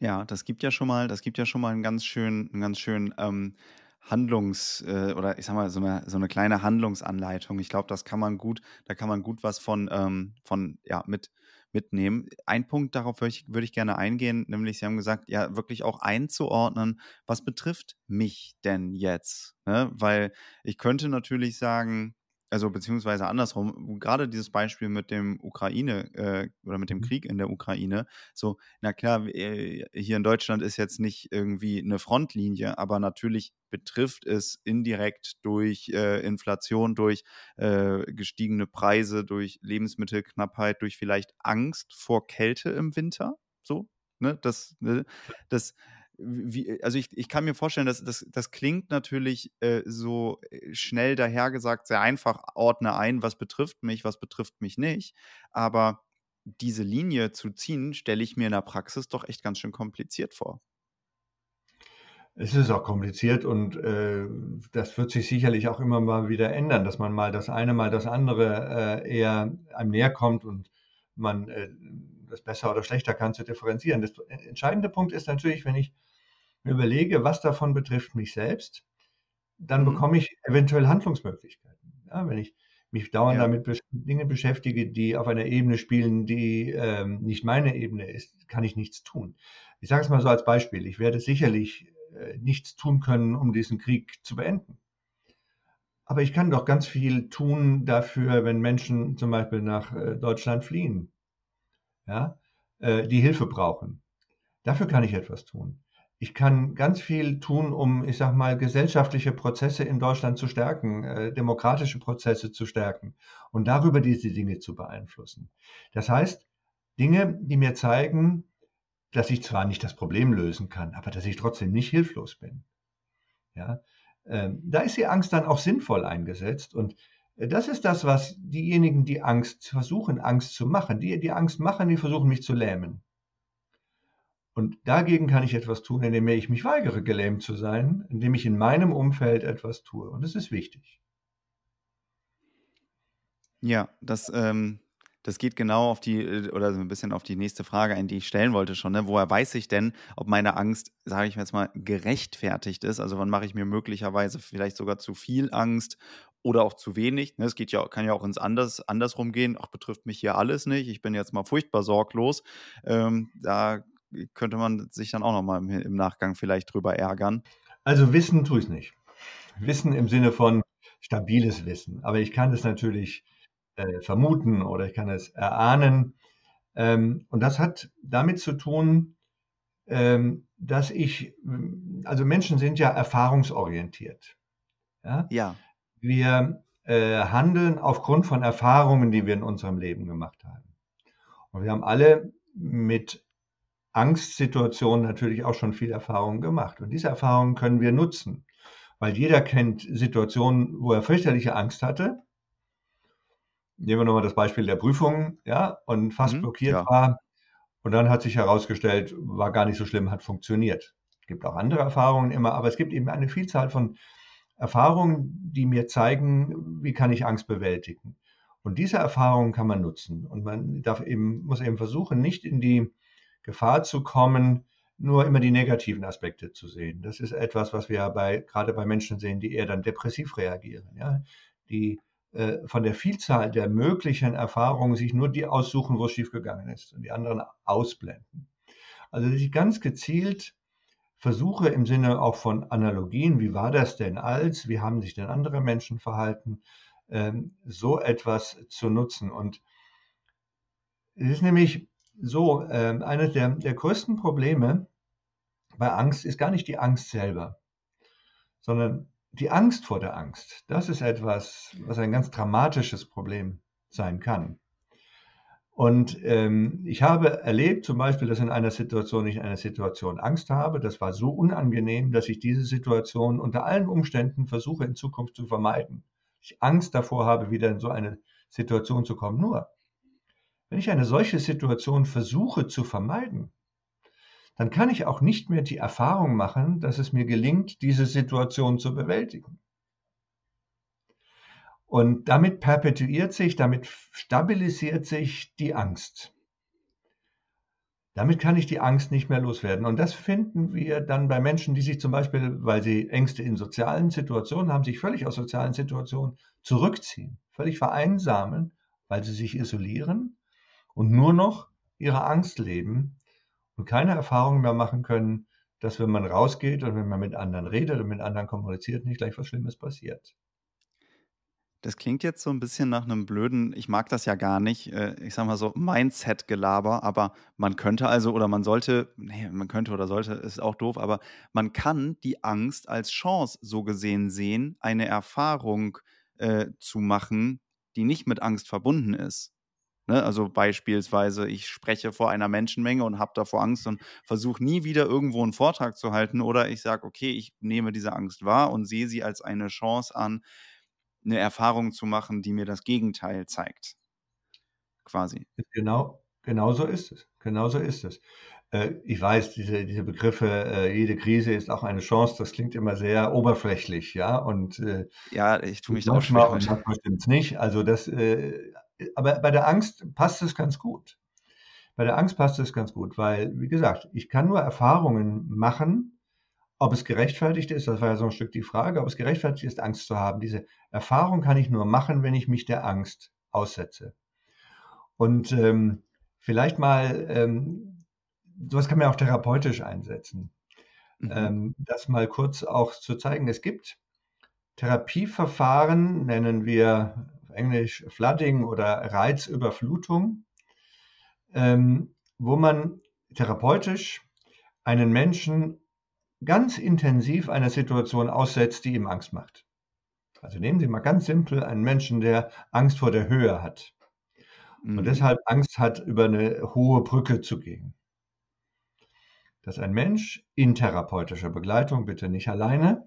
Ja, das gibt ja schon mal, das gibt ja schon mal einen ganz schönen, einen ganz schönen ähm, Handlungs- äh, oder ich sag mal, so eine, so eine kleine Handlungsanleitung. Ich glaube, das kann man gut, da kann man gut was von, ähm, von ja, mit, mitnehmen. Ein Punkt, darauf würde ich, würde ich gerne eingehen, nämlich Sie haben gesagt, ja, wirklich auch einzuordnen, was betrifft mich denn jetzt? Ne? Weil ich könnte natürlich sagen, also beziehungsweise andersrum, gerade dieses Beispiel mit dem Ukraine äh, oder mit dem mhm. Krieg in der Ukraine, so, na klar, äh, hier in Deutschland ist jetzt nicht irgendwie eine Frontlinie, aber natürlich betrifft es indirekt durch äh, Inflation, durch äh, gestiegene Preise, durch Lebensmittelknappheit, durch vielleicht Angst vor Kälte im Winter, so, ne, das, ne, das wie, also ich, ich kann mir vorstellen, dass das, das klingt natürlich äh, so äh, schnell dahergesagt, sehr einfach, ordne ein, was betrifft mich, was betrifft mich nicht. Aber diese Linie zu ziehen, stelle ich mir in der Praxis doch echt ganz schön kompliziert vor. Es ist auch kompliziert und äh, das wird sich sicherlich auch immer mal wieder ändern, dass man mal das eine, mal das andere äh, eher einem näher kommt und man äh, das besser oder schlechter kann zu differenzieren. Der entscheidende Punkt ist natürlich, wenn ich mir überlege, was davon betrifft mich selbst, dann mhm. bekomme ich eventuell Handlungsmöglichkeiten. Ja, wenn ich mich dauernd ja. damit besch Dinge beschäftige, die auf einer Ebene spielen, die ähm, nicht meine Ebene ist, kann ich nichts tun. Ich sage es mal so als Beispiel. Ich werde sicherlich äh, nichts tun können, um diesen Krieg zu beenden. Aber ich kann doch ganz viel tun dafür, wenn Menschen zum Beispiel nach äh, Deutschland fliehen, ja, äh, die Hilfe brauchen. Dafür kann ich etwas tun ich kann ganz viel tun, um, ich sag mal, gesellschaftliche Prozesse in Deutschland zu stärken, äh, demokratische Prozesse zu stärken und darüber diese Dinge zu beeinflussen. Das heißt, Dinge, die mir zeigen, dass ich zwar nicht das Problem lösen kann, aber dass ich trotzdem nicht hilflos bin. Ja, ähm, da ist die Angst dann auch sinnvoll eingesetzt und äh, das ist das, was diejenigen, die Angst versuchen, Angst zu machen, die, die Angst machen, die versuchen mich zu lähmen. Und dagegen kann ich etwas tun, indem ich mich weigere, gelähmt zu sein, indem ich in meinem Umfeld etwas tue. Und das ist wichtig. Ja, das, ähm, das geht genau auf die, äh, oder so ein bisschen auf die nächste Frage ein, die ich stellen wollte schon. Ne? Woher weiß ich denn, ob meine Angst, sage ich jetzt mal, gerechtfertigt ist? Also wann mache ich mir möglicherweise vielleicht sogar zu viel Angst oder auch zu wenig. Ne? Es geht ja, kann ja auch ins Anders, andersrum gehen. Ach, betrifft mich hier alles nicht. Ich bin jetzt mal furchtbar sorglos. Ähm, da könnte man sich dann auch nochmal im, im Nachgang vielleicht drüber ärgern. Also wissen tue ich nicht. Wissen im Sinne von stabiles Wissen. Aber ich kann es natürlich äh, vermuten oder ich kann es erahnen. Ähm, und das hat damit zu tun, ähm, dass ich, also Menschen sind ja erfahrungsorientiert. Ja. ja. Wir äh, handeln aufgrund von Erfahrungen, die wir in unserem Leben gemacht haben. Und wir haben alle mit Angstsituationen natürlich auch schon viel Erfahrung gemacht. Und diese Erfahrungen können wir nutzen, weil jeder kennt Situationen, wo er fürchterliche Angst hatte. Nehmen wir nochmal das Beispiel der Prüfung, ja, und fast mhm, blockiert ja. war. Und dann hat sich herausgestellt, war gar nicht so schlimm, hat funktioniert. Es gibt auch andere Erfahrungen immer, aber es gibt eben eine Vielzahl von Erfahrungen, die mir zeigen, wie kann ich Angst bewältigen. Und diese Erfahrungen kann man nutzen. Und man darf eben, muss eben versuchen, nicht in die Gefahr zu kommen, nur immer die negativen Aspekte zu sehen. Das ist etwas, was wir bei, gerade bei Menschen sehen, die eher dann depressiv reagieren, ja, die äh, von der Vielzahl der möglichen Erfahrungen sich nur die aussuchen, wo es schiefgegangen ist und die anderen ausblenden. Also dass ich ganz gezielt versuche im Sinne auch von Analogien, wie war das denn als, wie haben sich denn andere Menschen verhalten, ähm, so etwas zu nutzen. Und es ist nämlich so, äh, eines der, der größten Probleme bei Angst ist gar nicht die Angst selber, sondern die Angst vor der Angst. Das ist etwas, was ein ganz dramatisches Problem sein kann. Und ähm, ich habe erlebt zum Beispiel, dass in einer Situation ich in einer Situation Angst habe. Das war so unangenehm, dass ich diese Situation unter allen Umständen versuche in Zukunft zu vermeiden. Ich Angst davor habe, wieder in so eine Situation zu kommen. Nur, wenn ich eine solche Situation versuche zu vermeiden, dann kann ich auch nicht mehr die Erfahrung machen, dass es mir gelingt, diese Situation zu bewältigen. Und damit perpetuiert sich, damit stabilisiert sich die Angst. Damit kann ich die Angst nicht mehr loswerden. Und das finden wir dann bei Menschen, die sich zum Beispiel, weil sie Ängste in sozialen Situationen haben, sich völlig aus sozialen Situationen zurückziehen, völlig vereinsamen, weil sie sich isolieren und nur noch ihre Angst leben und keine Erfahrung mehr machen können, dass wenn man rausgeht und wenn man mit anderen redet und mit anderen kommuniziert, nicht gleich was Schlimmes passiert. Das klingt jetzt so ein bisschen nach einem blöden ich mag das ja gar nicht, äh, ich sage mal so, Mindset-Gelaber, aber man könnte also oder man sollte ne, man könnte oder sollte, ist auch doof, aber man kann die Angst als Chance so gesehen sehen, eine Erfahrung, äh, zu machen, die nicht mit Angst verbunden ist. Ne? Also beispielsweise, ich spreche vor einer Menschenmenge und habe davor Angst und versuche nie wieder irgendwo einen Vortrag zu halten oder ich sage: „Okay, ich nehme diese Angst wahr und sehe sie als eine Chance an, eine Erfahrung zu machen, die mir das Gegenteil zeigt, quasi. Genau, genau so ist es. Genau so ist es. Äh, ich weiß, diese, diese Begriffe, äh, jede Krise ist auch eine Chance, das klingt immer sehr oberflächlich, ja. Und äh, ja, ich tue mich da auch schwer. Und manchmal stimmt es nicht. Also das, aber bei der Angst passt es ganz gut. Bei der Angst passt es ganz gut, weil, wie gesagt, ich kann nur Erfahrungen machen, ob es gerechtfertigt ist, das war ja so ein Stück die Frage, ob es gerechtfertigt ist, Angst zu haben. Diese Erfahrung kann ich nur machen, wenn ich mich der Angst aussetze. Und ähm, vielleicht mal, ähm, sowas kann man auch therapeutisch einsetzen. Mhm. Ähm, das mal kurz auch zu zeigen. Es gibt Therapieverfahren, nennen wir Englisch Flooding oder Reizüberflutung, ähm, wo man therapeutisch einen Menschen ganz intensiv einer Situation aussetzt, die ihm Angst macht. Also nehmen Sie mal ganz simpel einen Menschen, der Angst vor der Höhe hat und mhm. deshalb Angst hat, über eine hohe Brücke zu gehen. Dass ein Mensch in therapeutischer Begleitung, bitte nicht alleine,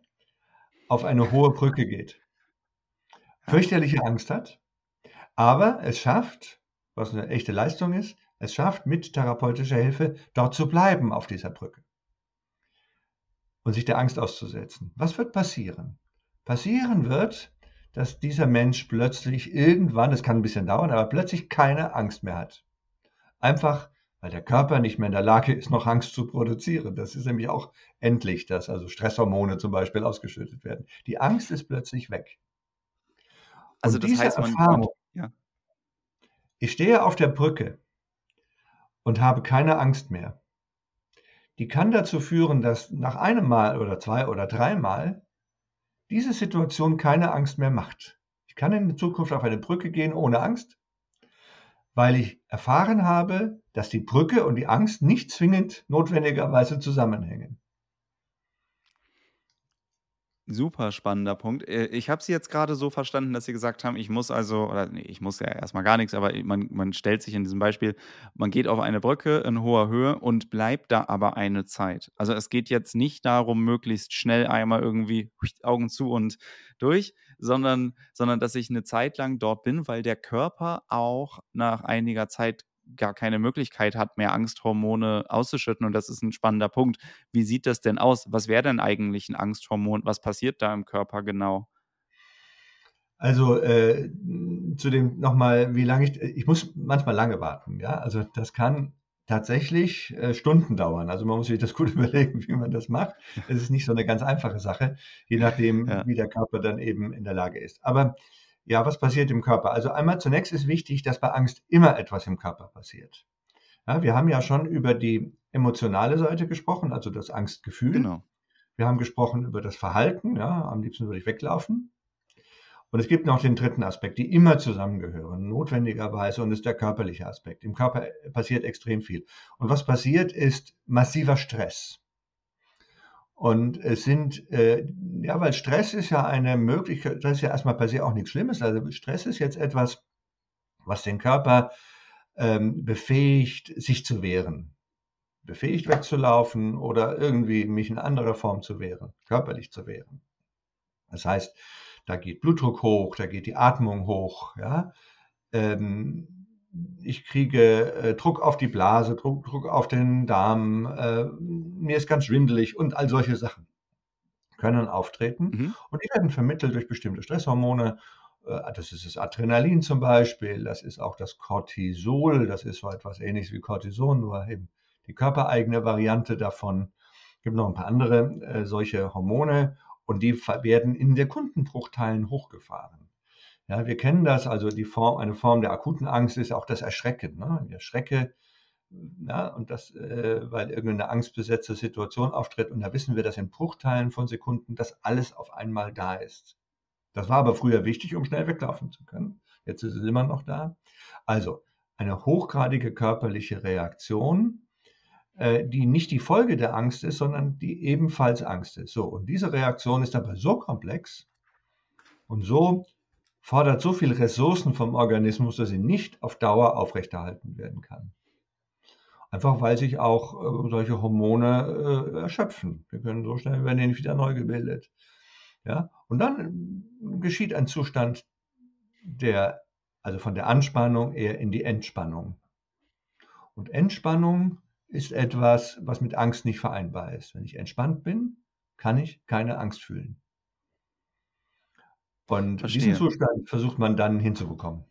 auf eine hohe Brücke geht, fürchterliche Angst hat, aber es schafft, was eine echte Leistung ist, es schafft mit therapeutischer Hilfe dort zu bleiben auf dieser Brücke und sich der Angst auszusetzen. Was wird passieren? Passieren wird, dass dieser Mensch plötzlich irgendwann, das kann ein bisschen dauern, aber plötzlich keine Angst mehr hat. Einfach, weil der Körper nicht mehr in der Lage ist, noch Angst zu produzieren. Das ist nämlich auch endlich, dass also Stresshormone zum Beispiel ausgeschüttet werden. Die Angst ist plötzlich weg. Also und das heißt, man, Erfahrung, ja. ich stehe auf der Brücke und habe keine Angst mehr die kann dazu führen, dass nach einem Mal oder zwei oder dreimal diese Situation keine Angst mehr macht. Ich kann in Zukunft auf eine Brücke gehen ohne Angst, weil ich erfahren habe, dass die Brücke und die Angst nicht zwingend notwendigerweise zusammenhängen. Super spannender Punkt. Äh, ich habe Sie jetzt gerade so verstanden, dass Sie gesagt haben, ich muss also, oder nee, ich muss ja erstmal gar nichts, aber man, man stellt sich in diesem Beispiel, man geht auf eine Brücke in hoher Höhe und bleibt da aber eine Zeit. Also es geht jetzt nicht darum, möglichst schnell einmal irgendwie Augen zu und durch, sondern, sondern dass ich eine Zeit lang dort bin, weil der Körper auch nach einiger Zeit gar keine Möglichkeit hat, mehr Angsthormone auszuschütten. Und das ist ein spannender Punkt. Wie sieht das denn aus? Was wäre denn eigentlich ein Angsthormon? Was passiert da im Körper genau? Also äh, zu dem nochmal, wie lange ich, ich muss manchmal lange warten, ja. Also das kann tatsächlich äh, Stunden dauern. Also man muss sich das gut überlegen, wie man das macht. Es ist nicht so eine ganz einfache Sache, je nachdem, ja. wie der Körper dann eben in der Lage ist. Aber ja, was passiert im Körper? Also einmal zunächst ist wichtig, dass bei Angst immer etwas im Körper passiert. Ja, wir haben ja schon über die emotionale Seite gesprochen, also das Angstgefühl. Genau. Wir haben gesprochen über das Verhalten, ja, am liebsten würde ich weglaufen. Und es gibt noch den dritten Aspekt, die immer zusammengehören, notwendigerweise, und das ist der körperliche Aspekt. Im Körper passiert extrem viel. Und was passiert, ist massiver Stress. Und es sind, äh, ja, weil Stress ist ja eine Möglichkeit, das ist ja erstmal per se auch nichts Schlimmes. Also Stress ist jetzt etwas, was den Körper ähm, befähigt, sich zu wehren. Befähigt wegzulaufen oder irgendwie mich in anderer Form zu wehren, körperlich zu wehren. Das heißt, da geht Blutdruck hoch, da geht die Atmung hoch, ja. Ähm, ich kriege äh, Druck auf die Blase, Druck, Druck auf den Darm, äh, mir ist ganz schwindelig und all solche Sachen können auftreten mhm. und die werden vermittelt durch bestimmte Stresshormone. Äh, das ist das Adrenalin zum Beispiel, das ist auch das Cortisol, das ist so etwas ähnliches wie Cortison, nur eben die körpereigene Variante davon. Es gibt noch ein paar andere äh, solche Hormone und die werden in Sekundenbruchteilen hochgefahren. Ja, wir kennen das, also die Form, eine Form der akuten Angst ist auch das Erschrecken. Ne? Ich erschrecke, ja, und das, äh, weil irgendeine angstbesetzte Situation auftritt und da wissen wir, dass in Bruchteilen von Sekunden das alles auf einmal da ist. Das war aber früher wichtig, um schnell weglaufen zu können. Jetzt ist es immer noch da. Also eine hochgradige körperliche Reaktion äh, die nicht die Folge der Angst ist, sondern die ebenfalls Angst ist. So, und diese Reaktion ist aber so komplex und so fordert so viele Ressourcen vom Organismus, dass sie nicht auf Dauer aufrechterhalten werden kann. Einfach weil sich auch äh, solche Hormone äh, erschöpfen. Wir können so schnell werden die nicht wieder neu gebildet. Ja? Und dann geschieht ein Zustand, der also von der Anspannung eher in die Entspannung. Und Entspannung ist etwas, was mit Angst nicht vereinbar ist. Wenn ich entspannt bin, kann ich keine Angst fühlen. Und Verstehe. diesen Zustand versucht man dann hinzubekommen.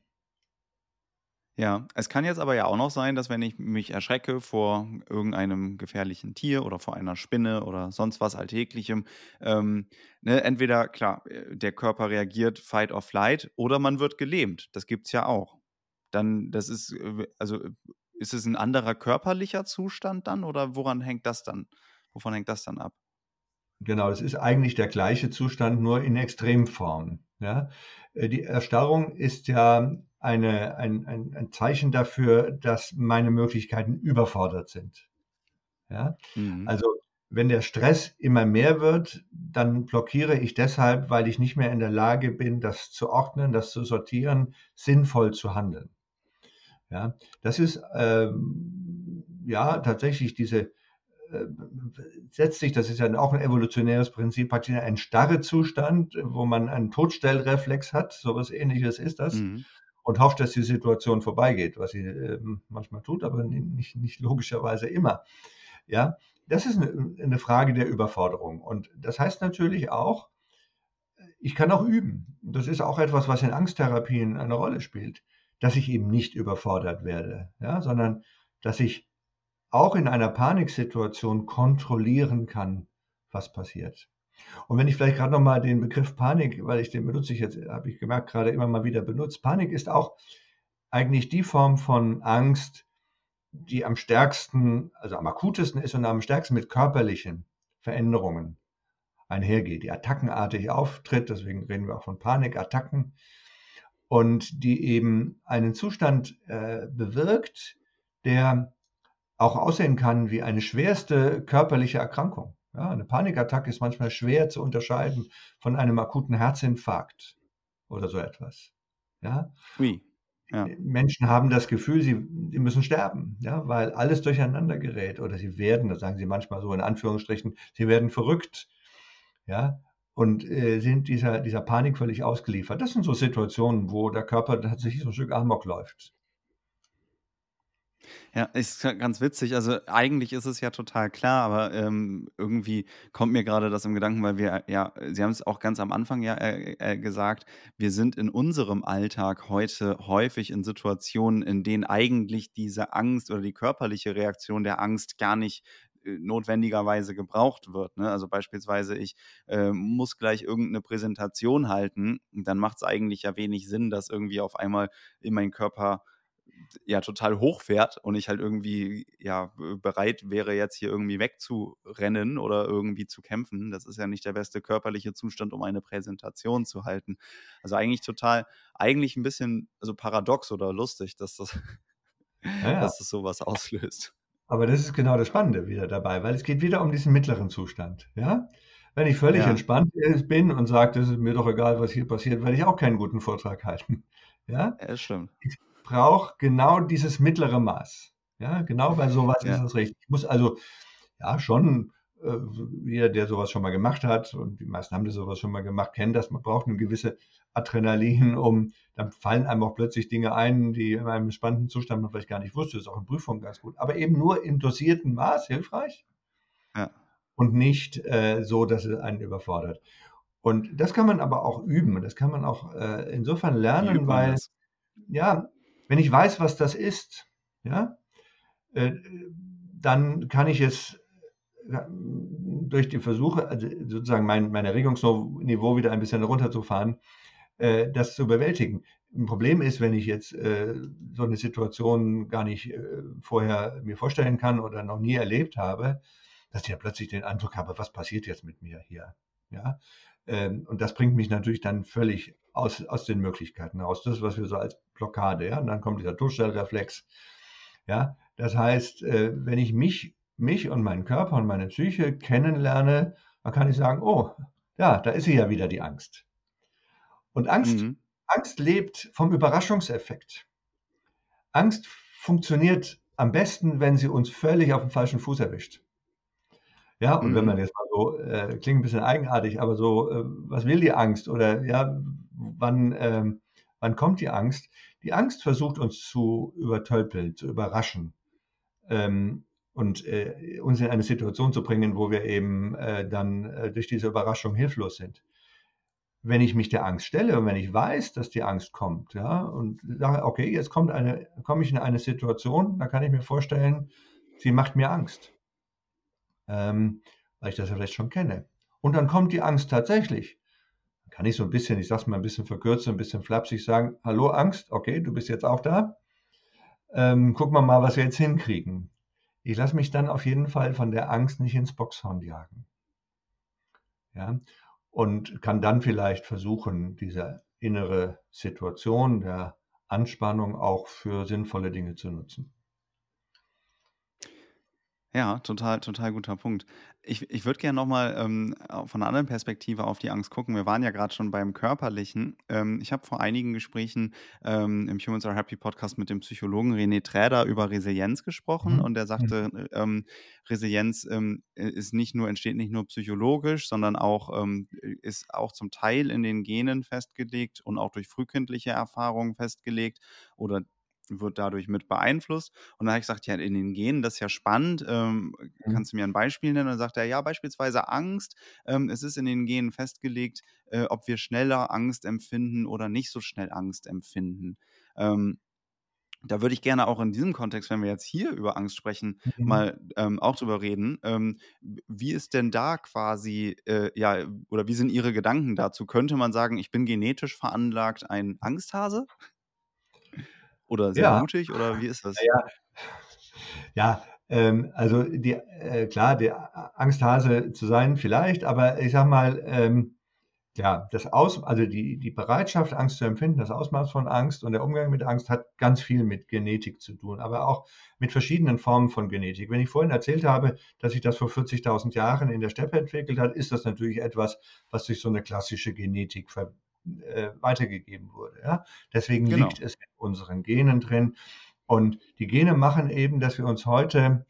Ja, es kann jetzt aber ja auch noch sein, dass wenn ich mich erschrecke vor irgendeinem gefährlichen Tier oder vor einer Spinne oder sonst was Alltäglichem, ähm, ne, entweder, klar, äh, der Körper reagiert Fight or Flight oder man wird gelähmt. Das gibt es ja auch. Dann, das ist, äh, also ist es ein anderer körperlicher Zustand dann oder woran hängt das dann? Wovon hängt das dann ab? Genau, es ist eigentlich der gleiche Zustand, nur in Extremform. Ja? Äh, die Erstarrung ist ja eine, ein, ein, ein Zeichen dafür, dass meine Möglichkeiten überfordert sind. Ja? Mhm. Also wenn der Stress immer mehr wird, dann blockiere ich deshalb, weil ich nicht mehr in der Lage bin, das zu ordnen, das zu sortieren, sinnvoll zu handeln. Ja, das ist ähm, ja tatsächlich diese setzt sich, das ist ja auch ein evolutionäres Prinzip, praktisch ein starrer Zustand, wo man einen Todstellreflex hat, sowas ähnliches ist das, mhm. und hofft, dass die Situation vorbeigeht, was sie äh, manchmal tut, aber nicht, nicht logischerweise immer. Ja, das ist eine, eine Frage der Überforderung. Und das heißt natürlich auch, ich kann auch üben. Das ist auch etwas, was in Angsttherapien eine Rolle spielt dass ich eben nicht überfordert werde, ja, sondern dass ich auch in einer Paniksituation kontrollieren kann, was passiert. Und wenn ich vielleicht gerade nochmal den Begriff Panik, weil ich den benutze ich jetzt, habe ich gemerkt, gerade immer mal wieder benutzt. Panik ist auch eigentlich die Form von Angst, die am stärksten, also am akutesten ist und am stärksten mit körperlichen Veränderungen einhergeht, die attackenartig auftritt. Deswegen reden wir auch von Panikattacken und die eben einen Zustand äh, bewirkt, der auch aussehen kann wie eine schwerste körperliche Erkrankung. Ja, eine Panikattacke ist manchmal schwer zu unterscheiden von einem akuten Herzinfarkt oder so etwas. Ja? Oui. Ja. Menschen haben das Gefühl, sie, sie müssen sterben, ja, weil alles durcheinander gerät oder sie werden, das sagen sie manchmal so in Anführungsstrichen, sie werden verrückt. Ja, und äh, sind dieser, dieser Panik völlig ausgeliefert. Das sind so Situationen, wo der Körper tatsächlich so ein Stück Amok läuft. Ja, ist ganz witzig. Also eigentlich ist es ja total klar, aber ähm, irgendwie kommt mir gerade das im Gedanken, weil wir, ja, Sie haben es auch ganz am Anfang ja äh, äh, gesagt, wir sind in unserem Alltag heute häufig in Situationen, in denen eigentlich diese Angst oder die körperliche Reaktion der Angst gar nicht äh, notwendigerweise gebraucht wird. Ne? Also beispielsweise, ich äh, muss gleich irgendeine Präsentation halten, dann macht es eigentlich ja wenig Sinn, dass irgendwie auf einmal in mein Körper ja total hochfährt und ich halt irgendwie ja bereit wäre, jetzt hier irgendwie wegzurennen oder irgendwie zu kämpfen. Das ist ja nicht der beste körperliche Zustand, um eine Präsentation zu halten. Also eigentlich total, eigentlich ein bisschen so paradox oder lustig, dass das, ja, dass das sowas auslöst. Aber das ist genau das Spannende wieder dabei, weil es geht wieder um diesen mittleren Zustand. Ja? Wenn ich völlig ja. entspannt bin und sage, das ist mir doch egal, was hier passiert, werde ich auch keinen guten Vortrag halten. Ja, ja stimmt. Ich brauche genau dieses mittlere Maß. Ja, genau bei sowas ja. ist es richtig. Ich muss also, ja, schon, äh, jeder, der sowas schon mal gemacht hat, und die meisten haben das sowas schon mal gemacht, kennen das, man braucht eine gewisse Adrenalin, um, dann fallen einem auch plötzlich Dinge ein, die in einem spannenden Zustand man vielleicht gar nicht wusste. Das ist auch in Prüfungen ganz gut. Aber eben nur im dosierten Maß hilfreich. Ja. Und nicht äh, so, dass es einen überfordert. Und das kann man aber auch üben. Das kann man auch äh, insofern lernen, weil, das? ja, wenn ich weiß, was das ist, ja, äh, dann kann ich es äh, durch die Versuche, also sozusagen mein, mein Erregungsniveau wieder ein bisschen runterzufahren, äh, das zu bewältigen. Ein Problem ist, wenn ich jetzt so eine Situation gar nicht vorher mir vorstellen kann oder noch nie erlebt habe, dass ich ja plötzlich den Eindruck habe, was passiert jetzt mit mir hier? Ja, ähm, und das bringt mich natürlich dann völlig aus, aus den Möglichkeiten heraus. Das, was wir so als Blockade, ja, und dann kommt dieser Durchstellreflex. Ja, das heißt, äh, wenn ich mich, mich und meinen Körper und meine Psyche kennenlerne, dann kann ich sagen, oh, ja, da ist sie ja wieder, die Angst. Und Angst, mhm. Angst lebt vom Überraschungseffekt. Angst funktioniert am besten, wenn sie uns völlig auf dem falschen Fuß erwischt. Ja, und mhm. wenn man jetzt mal so, äh, klingt ein bisschen eigenartig, aber so, äh, was will die Angst? Oder ja, wann, äh, wann kommt die Angst? Die Angst versucht uns zu übertölpeln, zu überraschen ähm, und äh, uns in eine Situation zu bringen, wo wir eben äh, dann äh, durch diese Überraschung hilflos sind. Wenn ich mich der Angst stelle und wenn ich weiß, dass die Angst kommt, ja, und sage, okay, jetzt kommt eine, komme ich in eine Situation, da kann ich mir vorstellen, sie macht mir Angst ähm, weil ich das ja vielleicht schon kenne. Und dann kommt die Angst tatsächlich. Kann ich so ein bisschen, ich sage es mal ein bisschen verkürzt, ein bisschen flapsig sagen, hallo Angst, okay, du bist jetzt auch da. Ähm, gucken wir mal, was wir jetzt hinkriegen. Ich lasse mich dann auf jeden Fall von der Angst nicht ins Boxhorn jagen. Ja, und kann dann vielleicht versuchen, diese innere Situation der Anspannung auch für sinnvolle Dinge zu nutzen. Ja, total, total guter Punkt. Ich, ich würde gerne nochmal ähm, von einer anderen Perspektive auf die Angst gucken. Wir waren ja gerade schon beim Körperlichen. Ähm, ich habe vor einigen Gesprächen ähm, im Humans Are Happy Podcast mit dem Psychologen René Träder über Resilienz gesprochen mhm. und er sagte, mhm. ähm, Resilienz ähm, ist nicht nur, entsteht nicht nur psychologisch, sondern auch ähm, ist auch zum Teil in den Genen festgelegt und auch durch frühkindliche Erfahrungen festgelegt oder wird dadurch mit beeinflusst. Und dann habe ich gesagt, ja, in den Genen, das ist ja spannend. Ähm, mhm. Kannst du mir ein Beispiel nennen? Und dann sagt er, ja, beispielsweise Angst. Ähm, es ist in den Genen festgelegt, äh, ob wir schneller Angst empfinden oder nicht so schnell Angst empfinden. Ähm, da würde ich gerne auch in diesem Kontext, wenn wir jetzt hier über Angst sprechen, mhm. mal ähm, auch drüber reden. Ähm, wie ist denn da quasi, äh, ja, oder wie sind Ihre Gedanken dazu? Könnte man sagen, ich bin genetisch veranlagt ein Angsthase? Oder sehr ja. mutig oder wie ist das? Ja, ja ähm, also die, äh, klar, der Angsthase zu sein vielleicht, aber ich sag mal, ähm, ja, das Aus, also die, die Bereitschaft, Angst zu empfinden, das Ausmaß von Angst und der Umgang mit Angst hat ganz viel mit Genetik zu tun, aber auch mit verschiedenen Formen von Genetik. Wenn ich vorhin erzählt habe, dass sich das vor 40.000 Jahren in der Steppe entwickelt hat, ist das natürlich etwas, was durch so eine klassische Genetik ver äh, weitergegeben wurde. Ja? Deswegen genau. liegt es in unseren Genen drin. Und die Gene machen eben, dass wir uns heute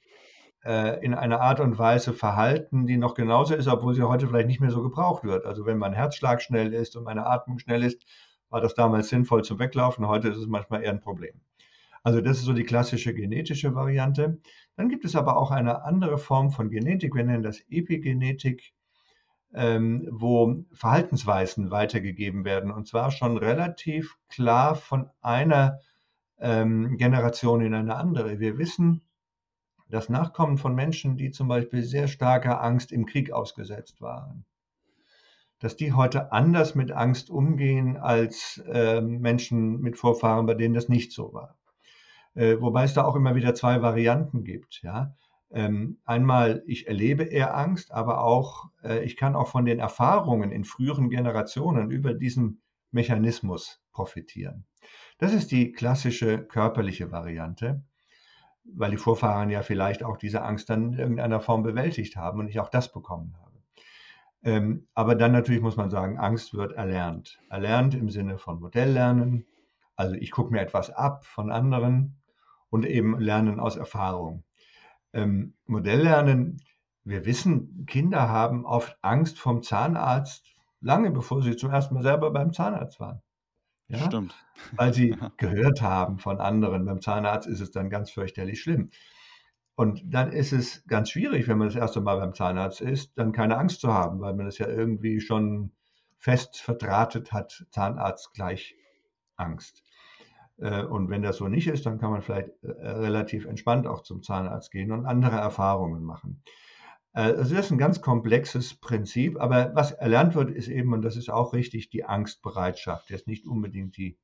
äh, in einer Art und Weise verhalten, die noch genauso ist, obwohl sie heute vielleicht nicht mehr so gebraucht wird. Also wenn mein Herzschlag schnell ist und meine Atmung schnell ist, war das damals sinnvoll zum Weglaufen. Heute ist es manchmal eher ein Problem. Also das ist so die klassische genetische Variante. Dann gibt es aber auch eine andere Form von Genetik. Wir nennen das Epigenetik ähm, wo Verhaltensweisen weitergegeben werden. Und zwar schon relativ klar von einer ähm, Generation in eine andere. Wir wissen, dass Nachkommen von Menschen, die zum Beispiel sehr starker Angst im Krieg ausgesetzt waren, dass die heute anders mit Angst umgehen als äh, Menschen mit Vorfahren, bei denen das nicht so war. Äh, wobei es da auch immer wieder zwei Varianten gibt. Ja? Ähm, einmal, ich erlebe eher Angst, aber auch, äh, ich kann auch von den Erfahrungen in früheren Generationen über diesen Mechanismus profitieren. Das ist die klassische körperliche Variante, weil die Vorfahren ja vielleicht auch diese Angst dann in irgendeiner Form bewältigt haben und ich auch das bekommen habe. Ähm, aber dann natürlich muss man sagen, Angst wird erlernt. Erlernt im Sinne von Modelllernen. Also ich gucke mir etwas ab von anderen und eben lernen aus Erfahrung. Ähm, Modelllernen, wir wissen, Kinder haben oft Angst vom Zahnarzt, lange bevor sie zum ersten Mal selber beim Zahnarzt waren. Ja? Stimmt. Weil sie gehört haben von anderen. Beim Zahnarzt ist es dann ganz fürchterlich schlimm. Und dann ist es ganz schwierig, wenn man das erste Mal beim Zahnarzt ist, dann keine Angst zu haben, weil man es ja irgendwie schon fest verdrahtet hat, Zahnarzt gleich Angst. Äh, und wenn das so nicht ist, dann kann man vielleicht äh, relativ entspannt auch zum Zahnarzt gehen und andere Erfahrungen machen. Äh, also das ist ein ganz komplexes Prinzip, aber was erlernt wird, ist eben, und das ist auch richtig, die Angstbereitschaft. Das ist nicht unbedingt die,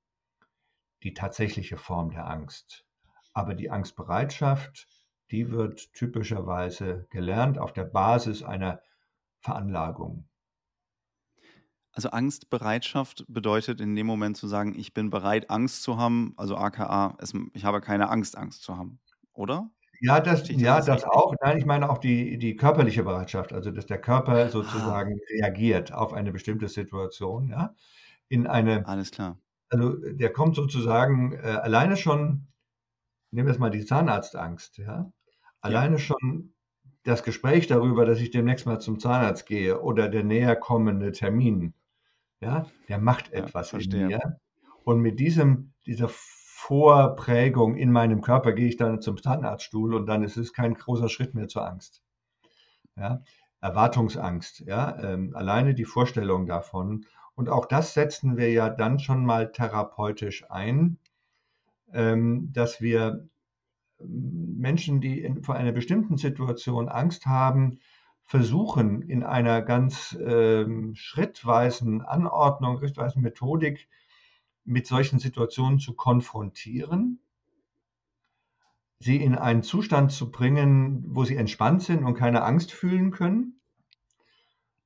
die tatsächliche Form der Angst, aber die Angstbereitschaft, die wird typischerweise gelernt auf der Basis einer Veranlagung. Also Angstbereitschaft bedeutet in dem Moment zu sagen, ich bin bereit, Angst zu haben, also aka, es, ich habe keine Angst, Angst zu haben, oder? Ja, das, das ja, das auch. Nein, ich meine auch die, die körperliche Bereitschaft, also dass der Körper ah. sozusagen ah. reagiert auf eine bestimmte Situation, ja, in eine. Alles klar. Also der kommt sozusagen äh, alleine schon, nehmen wir jetzt mal die Zahnarztangst, ja, Alleine ja. schon das Gespräch darüber, dass ich demnächst mal zum Zahnarzt gehe oder der näher kommende Termin, ja, der macht etwas ja, in mir. Und mit diesem, dieser Vorprägung in meinem Körper gehe ich dann zum Zahnarztstuhl und dann ist es kein großer Schritt mehr zur Angst. Ja, Erwartungsangst, ja, ähm, alleine die Vorstellung davon. Und auch das setzen wir ja dann schon mal therapeutisch ein, ähm, dass wir Menschen, die in, vor einer bestimmten Situation Angst haben, versuchen in einer ganz ähm, schrittweisen Anordnung, schrittweisen Methodik mit solchen Situationen zu konfrontieren, sie in einen Zustand zu bringen, wo sie entspannt sind und keine Angst fühlen können,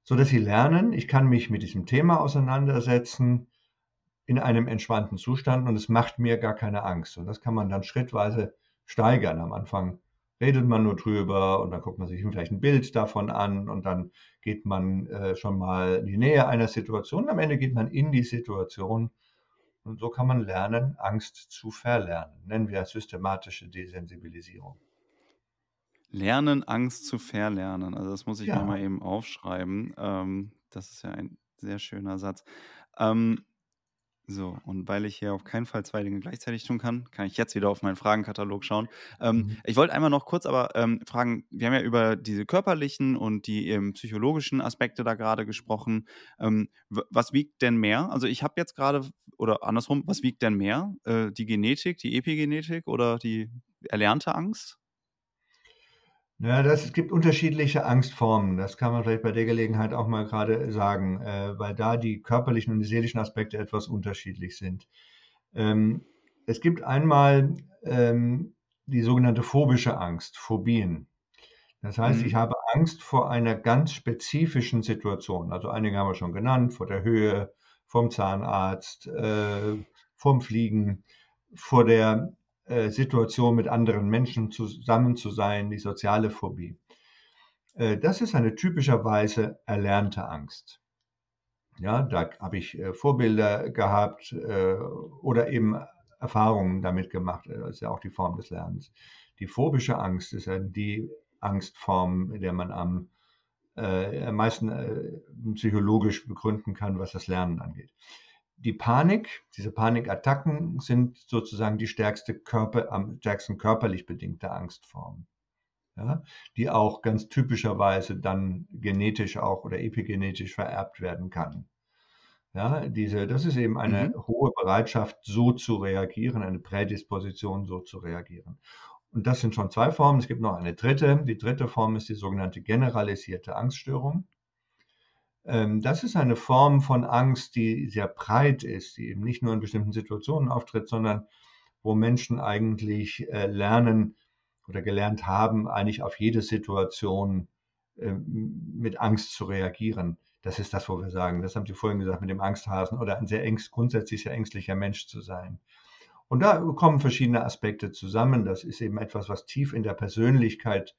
so dass sie lernen, ich kann mich mit diesem Thema auseinandersetzen in einem entspannten Zustand und es macht mir gar keine Angst. Und das kann man dann schrittweise steigern. Am Anfang redet man nur drüber und dann guckt man sich vielleicht ein Bild davon an und dann geht man äh, schon mal in die Nähe einer Situation. Am Ende geht man in die Situation und so kann man lernen, Angst zu verlernen. Nennen wir systematische Desensibilisierung. Lernen, Angst zu verlernen. Also das muss ich ja. mir mal eben aufschreiben. Ähm, das ist ja ein sehr schöner Satz. Ähm, so, und weil ich hier auf keinen Fall zwei Dinge gleichzeitig tun kann, kann ich jetzt wieder auf meinen Fragenkatalog schauen. Ähm, mhm. Ich wollte einmal noch kurz aber ähm, fragen, wir haben ja über diese körperlichen und die ähm, psychologischen Aspekte da gerade gesprochen. Ähm, was wiegt denn mehr? Also ich habe jetzt gerade, oder andersrum, was wiegt denn mehr? Äh, die Genetik, die Epigenetik oder die erlernte Angst? Ja, das, es gibt unterschiedliche Angstformen. Das kann man vielleicht bei der Gelegenheit auch mal gerade sagen, äh, weil da die körperlichen und die seelischen Aspekte etwas unterschiedlich sind. Ähm, es gibt einmal ähm, die sogenannte phobische Angst, Phobien. Das heißt, mhm. ich habe Angst vor einer ganz spezifischen Situation. Also einige haben wir schon genannt, vor der Höhe, vom Zahnarzt, äh, vom Fliegen, vor der äh, Situation mit anderen Menschen zusammen zu sein, die soziale Phobie. Äh, das ist eine typischerweise erlernte Angst. Ja, da habe ich äh, Vorbilder gehabt oder eben Erfahrungen damit gemacht. Das ist ja auch die Form des Lernens. Die phobische Angst ist ja die Angstform, in der man am am meisten psychologisch begründen kann, was das Lernen angeht die Panik, diese Panikattacken sind sozusagen die stärkste Körper, am stärksten körperlich bedingte Angstform. Ja, die auch ganz typischerweise dann genetisch auch oder epigenetisch vererbt werden kann. Ja, diese, das ist eben eine mhm. hohe Bereitschaft, so zu reagieren, eine Prädisposition, so zu reagieren. Und das sind schon zwei Formen. Es gibt noch eine dritte. Die dritte Form ist die sogenannte generalisierte Angststörung. Ähm, das ist eine Form von Angst, die sehr breit ist, die eben nicht nur in bestimmten Situationen auftritt, sondern wo Menschen eigentlich äh, lernen oder gelernt haben, eigentlich auf jede Situation äh, mit Angst zu reagieren. Das ist das, wo wir sagen, das haben Sie vorhin gesagt, mit dem Angsthasen oder ein sehr ängst, grundsätzlich sehr ängstlicher Mensch zu sein. Und da kommen verschiedene Aspekte zusammen. Das ist eben etwas, was tief in der Persönlichkeit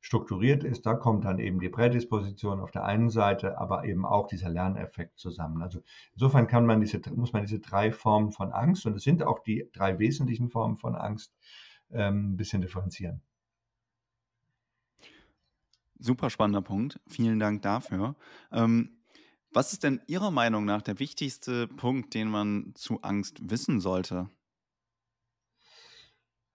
strukturiert ist. Da kommt dann eben die Prädisposition auf der einen Seite, aber eben auch dieser Lerneffekt zusammen. Also insofern kann man diese, muss man diese drei Formen von Angst, und es sind auch die drei wesentlichen Formen von Angst, ähm, ein bisschen differenzieren. Super spannender Punkt. Vielen Dank dafür. Ähm, was ist denn Ihrer Meinung nach der wichtigste Punkt, den man zu Angst wissen sollte?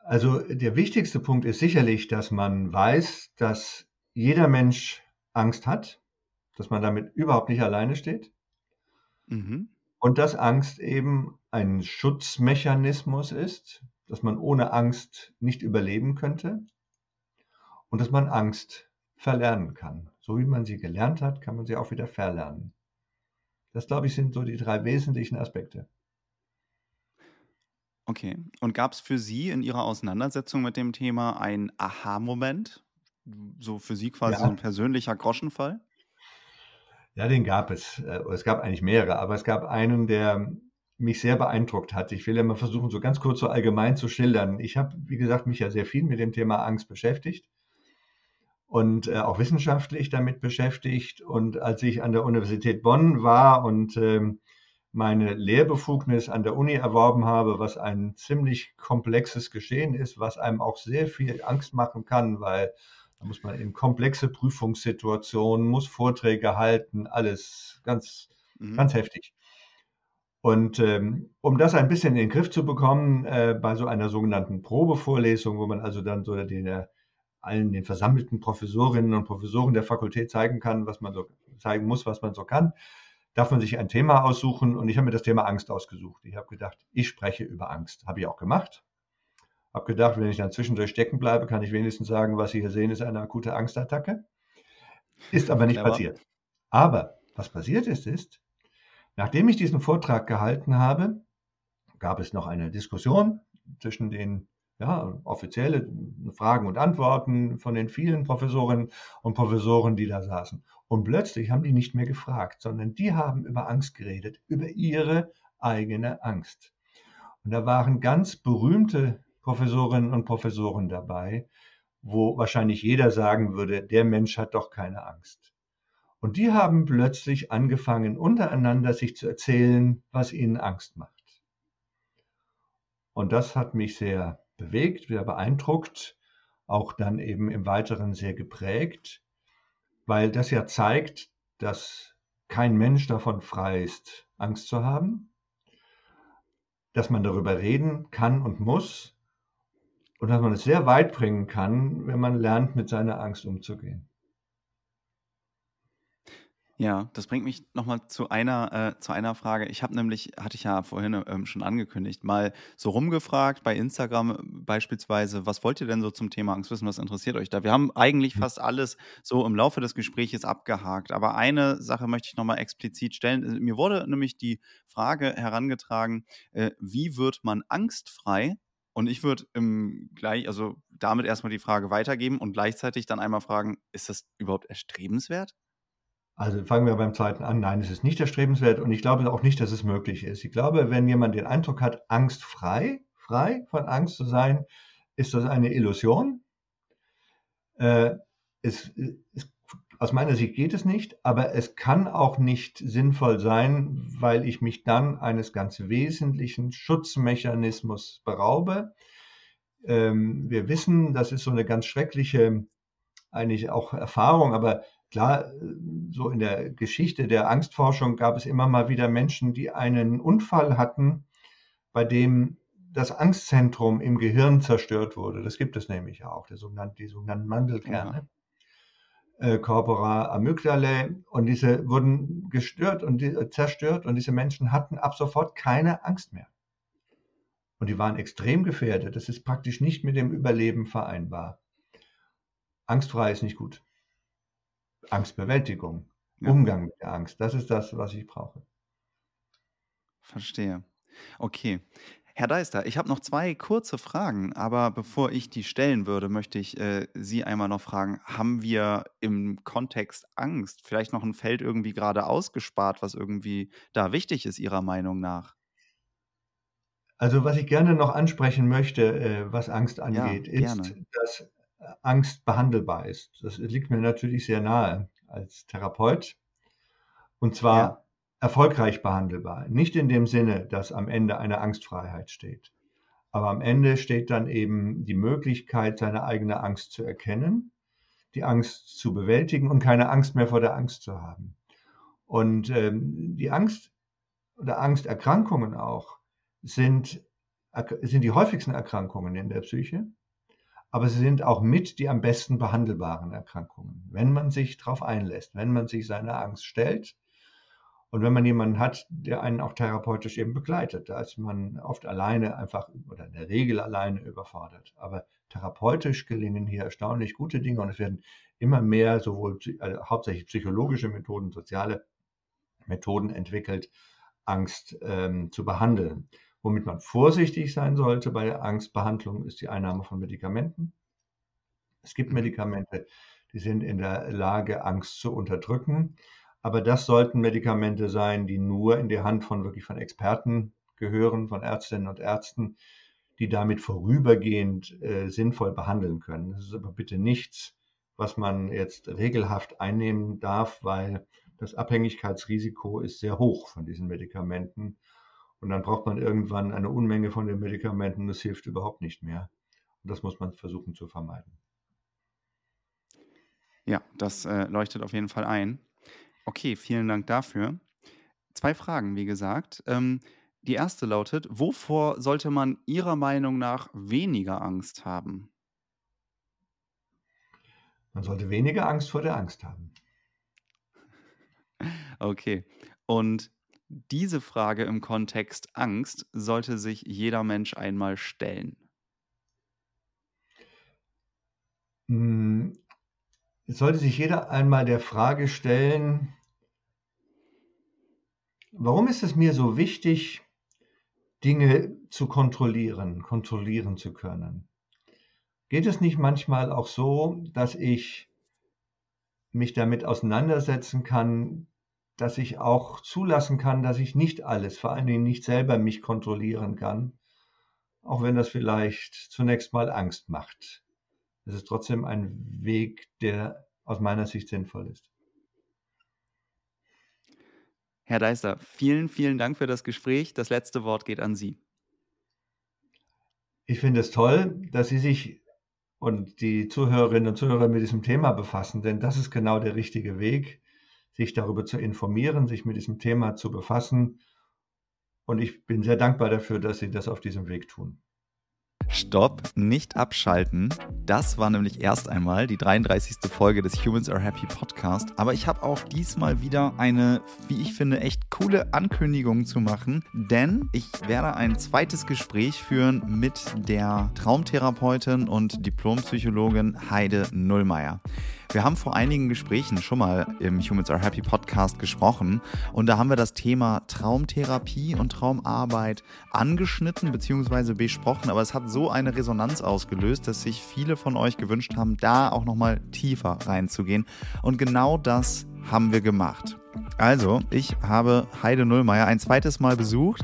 Also der wichtigste Punkt ist sicherlich, dass man weiß, dass jeder Mensch Angst hat, dass man damit überhaupt nicht alleine steht mhm. und dass Angst eben ein Schutzmechanismus ist, dass man ohne Angst nicht überleben könnte und dass man Angst verlernen kann. So wie man sie gelernt hat, kann man sie auch wieder verlernen. Das, glaube ich, sind so die drei wesentlichen Aspekte. Okay. Und gab es für Sie in Ihrer Auseinandersetzung mit dem Thema einen Aha-Moment? So für Sie quasi so ein persönlicher Groschenfall? Ja, den gab es. Äh, es gab eigentlich mehrere, aber es gab einen, der mich sehr beeindruckt hat. Ich will ja mal versuchen, so ganz kurz so allgemein zu schildern. Ich habe, wie gesagt, mich ja sehr viel mit dem Thema Angst beschäftigt und äh, auch wissenschaftlich damit beschäftigt. Und als ich an der Universität Bonn war und ähm, meine Lehrbefugnis an der Uni erworben habe, was ein ziemlich komplexes Geschehen ist, was einem auch sehr viel Angst machen kann, weil da muss man in komplexe Prüfungssituationen, muss Vorträge halten, alles ganz, mhm. ganz heftig. Und ähm, um das ein bisschen in den Griff zu bekommen, äh, bei so einer sogenannten Probevorlesung, wo man also dann so den, äh, allen den versammelten Professorinnen und Professoren der Fakultät zeigen kann, was man so zeigen muss, was man so kann, darf man sich ein Thema aussuchen und ich habe mir das Thema Angst ausgesucht. Ich habe gedacht, ich spreche über Angst. Habe ich auch gemacht. Habe gedacht, wenn ich dann zwischendurch stecken bleibe, kann ich wenigstens sagen, was Sie hier sehen, ist eine akute Angstattacke. Ist aber nicht Clever. passiert. Aber was passiert ist, ist, nachdem ich diesen Vortrag gehalten habe, gab es noch eine Diskussion zwischen den ja, offizielle Fragen und Antworten von den vielen Professorinnen und Professoren, die da saßen. Und plötzlich haben die nicht mehr gefragt, sondern die haben über Angst geredet, über ihre eigene Angst. Und da waren ganz berühmte Professorinnen und Professoren dabei, wo wahrscheinlich jeder sagen würde, der Mensch hat doch keine Angst. Und die haben plötzlich angefangen, untereinander sich zu erzählen, was ihnen Angst macht. Und das hat mich sehr bewegt, sehr beeindruckt, auch dann eben im Weiteren sehr geprägt, weil das ja zeigt, dass kein Mensch davon frei ist, Angst zu haben, dass man darüber reden kann und muss und dass man es sehr weit bringen kann, wenn man lernt, mit seiner Angst umzugehen. Ja, das bringt mich nochmal zu einer, äh, zu einer Frage. Ich habe nämlich, hatte ich ja vorhin ähm, schon angekündigt, mal so rumgefragt bei Instagram beispielsweise, was wollt ihr denn so zum Thema Angst wissen, was interessiert euch da? Wir haben eigentlich mhm. fast alles so im Laufe des Gesprächs abgehakt, aber eine Sache möchte ich nochmal explizit stellen. Mir wurde nämlich die Frage herangetragen, äh, wie wird man angstfrei? Und ich würde gleich, also damit erstmal die Frage weitergeben und gleichzeitig dann einmal fragen, ist das überhaupt erstrebenswert? Also fangen wir beim zweiten an. Nein, es ist nicht erstrebenswert und ich glaube auch nicht, dass es möglich ist. Ich glaube, wenn jemand den Eindruck hat, angstfrei, frei von Angst zu sein, ist das eine Illusion. Äh, es, es, aus meiner Sicht geht es nicht, aber es kann auch nicht sinnvoll sein, weil ich mich dann eines ganz wesentlichen Schutzmechanismus beraube. Ähm, wir wissen, das ist so eine ganz schreckliche, eigentlich auch Erfahrung, aber Klar, so in der Geschichte der Angstforschung gab es immer mal wieder Menschen, die einen Unfall hatten, bei dem das Angstzentrum im Gehirn zerstört wurde. Das gibt es nämlich auch, die sogenannten, die sogenannten Mandelkerne. Ja. Äh, Corpora amygdalae und diese wurden gestört und die, zerstört und diese Menschen hatten ab sofort keine Angst mehr. Und die waren extrem gefährdet. Das ist praktisch nicht mit dem Überleben vereinbar. Angstfrei ist nicht gut. Angstbewältigung, ja. Umgang mit der Angst. Das ist das, was ich brauche. Verstehe. Okay. Herr Deister, ich habe noch zwei kurze Fragen, aber bevor ich die stellen würde, möchte ich äh, Sie einmal noch fragen, haben wir im Kontext Angst vielleicht noch ein Feld irgendwie gerade ausgespart, was irgendwie da wichtig ist, Ihrer Meinung nach? Also was ich gerne noch ansprechen möchte, äh, was Angst Ja, angeht, ist, gerne. dass Angst behandelbar ist. Das liegt mir natürlich sehr nahe als Therapeut und Ja, zwar erfolgreich behandelbar. Nicht in dem Sinne, dass am Ende eine Angstfreiheit steht, aber am Ende steht dann eben die Möglichkeit, seine eigene Angst zu erkennen, die Angst zu bewältigen und keine Angst mehr vor der Angst zu haben. Und ähm, die Angst oder Angsterkrankungen auch sind, sind die häufigsten Erkrankungen in der Psyche, aber sie sind auch mit die am besten behandelbaren Erkrankungen, wenn man sich darauf einlässt, wenn man sich seiner Angst stellt und wenn man jemanden hat, der einen auch therapeutisch eben begleitet. Da ist man oft alleine einfach oder in der Regel alleine überfordert. Aber therapeutisch gelingen hier erstaunlich gute Dinge und es werden immer mehr sowohl also hauptsächlich psychologische Methoden, soziale Methoden entwickelt, Angst ähm, zu behandeln. Womit man vorsichtig sein sollte bei der Angstbehandlung, ist die Einnahme von Medikamenten. Es gibt. Medikamente, die sind in der Lage, Angst zu unterdrücken. Aber das sollten Medikamente sein, die nur in die Hand von wirklich von Experten gehören, von Ärztinnen und Ärzten, die damit vorübergehend äh, sinnvoll behandeln können. Das ist aber bitte nichts, was man jetzt regelhaft einnehmen darf, weil das Abhängigkeitsrisiko ist sehr hoch von diesen Medikamenten. Und dann braucht man irgendwann eine Unmenge von den Medikamenten. Das hilft überhaupt nicht mehr. Und das muss man versuchen zu vermeiden. Ja, das äh, leuchtet auf jeden Fall ein. Okay, vielen Dank dafür. Zwei Fragen, wie gesagt. Ähm, die erste lautet, wovor sollte man Ihrer Meinung nach weniger Angst haben? Man sollte weniger Angst vor der Angst haben. Okay. Und diese Frage im Kontext Angst sollte sich jeder Mensch einmal stellen. Hm, es sollte sich jeder einmal der Frage stellen, warum ist es mir so wichtig, Dinge zu kontrollieren, kontrollieren zu können? Geht es nicht manchmal auch so, dass ich mich damit auseinandersetzen kann, dass ich auch zulassen kann, dass ich nicht alles, vor allen Dingen nicht selber mich kontrollieren kann, auch wenn das vielleicht zunächst mal Angst macht. Es ist trotzdem ein Weg, der aus meiner Sicht sinnvoll ist. Herr Deister, vielen, vielen Dank für das Gespräch. Das letzte Wort geht an Sie. Ich finde es toll, dass Sie sich und die Zuhörerinnen und Zuhörer mit diesem Thema befassen, denn das ist genau der richtige Weg, sich darüber zu informieren, sich mit diesem Thema zu befassen. Und ich bin sehr dankbar dafür, dass Sie das auf diesem Weg tun. Stopp, nicht abschalten. Das war nämlich erst einmal die 33. Folge des Humans Are Happy Podcast. Aber ich habe auch diesmal wieder eine, wie ich finde, echt coole Ankündigung zu machen. Denn ich werde ein zweites Gespräch führen mit der Traumtherapeutin und Diplompsychologin Heide Nullmeier. Wir haben vor einigen Gesprächen schon mal im Humans Are Happy Podcast gesprochen und da haben wir das Thema Traumtherapie und Traumarbeit angeschnitten bzw. besprochen, aber es hat so eine Resonanz ausgelöst, dass sich viele von euch gewünscht haben, da auch nochmal tiefer reinzugehen und genau das haben wir gemacht. Also, ich habe Heide Nullmeier ein zweites Mal besucht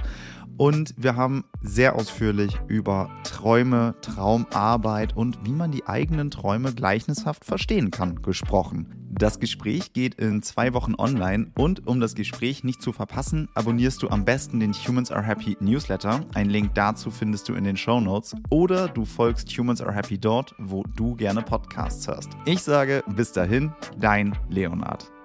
und wir haben sehr ausführlich über Träume, Traumarbeit und wie man die eigenen Träume gleichnishaft verstehen kann gesprochen. Das Gespräch geht in zwei Wochen online und um das Gespräch nicht zu verpassen, abonnierst du am besten den Humans Are Happy Newsletter. Ein Link dazu findest du in den Show Notes oder du folgst Humans Are Happy dort, wo du gerne Podcasts hörst. Ich sage bis dahin, dein Leonard.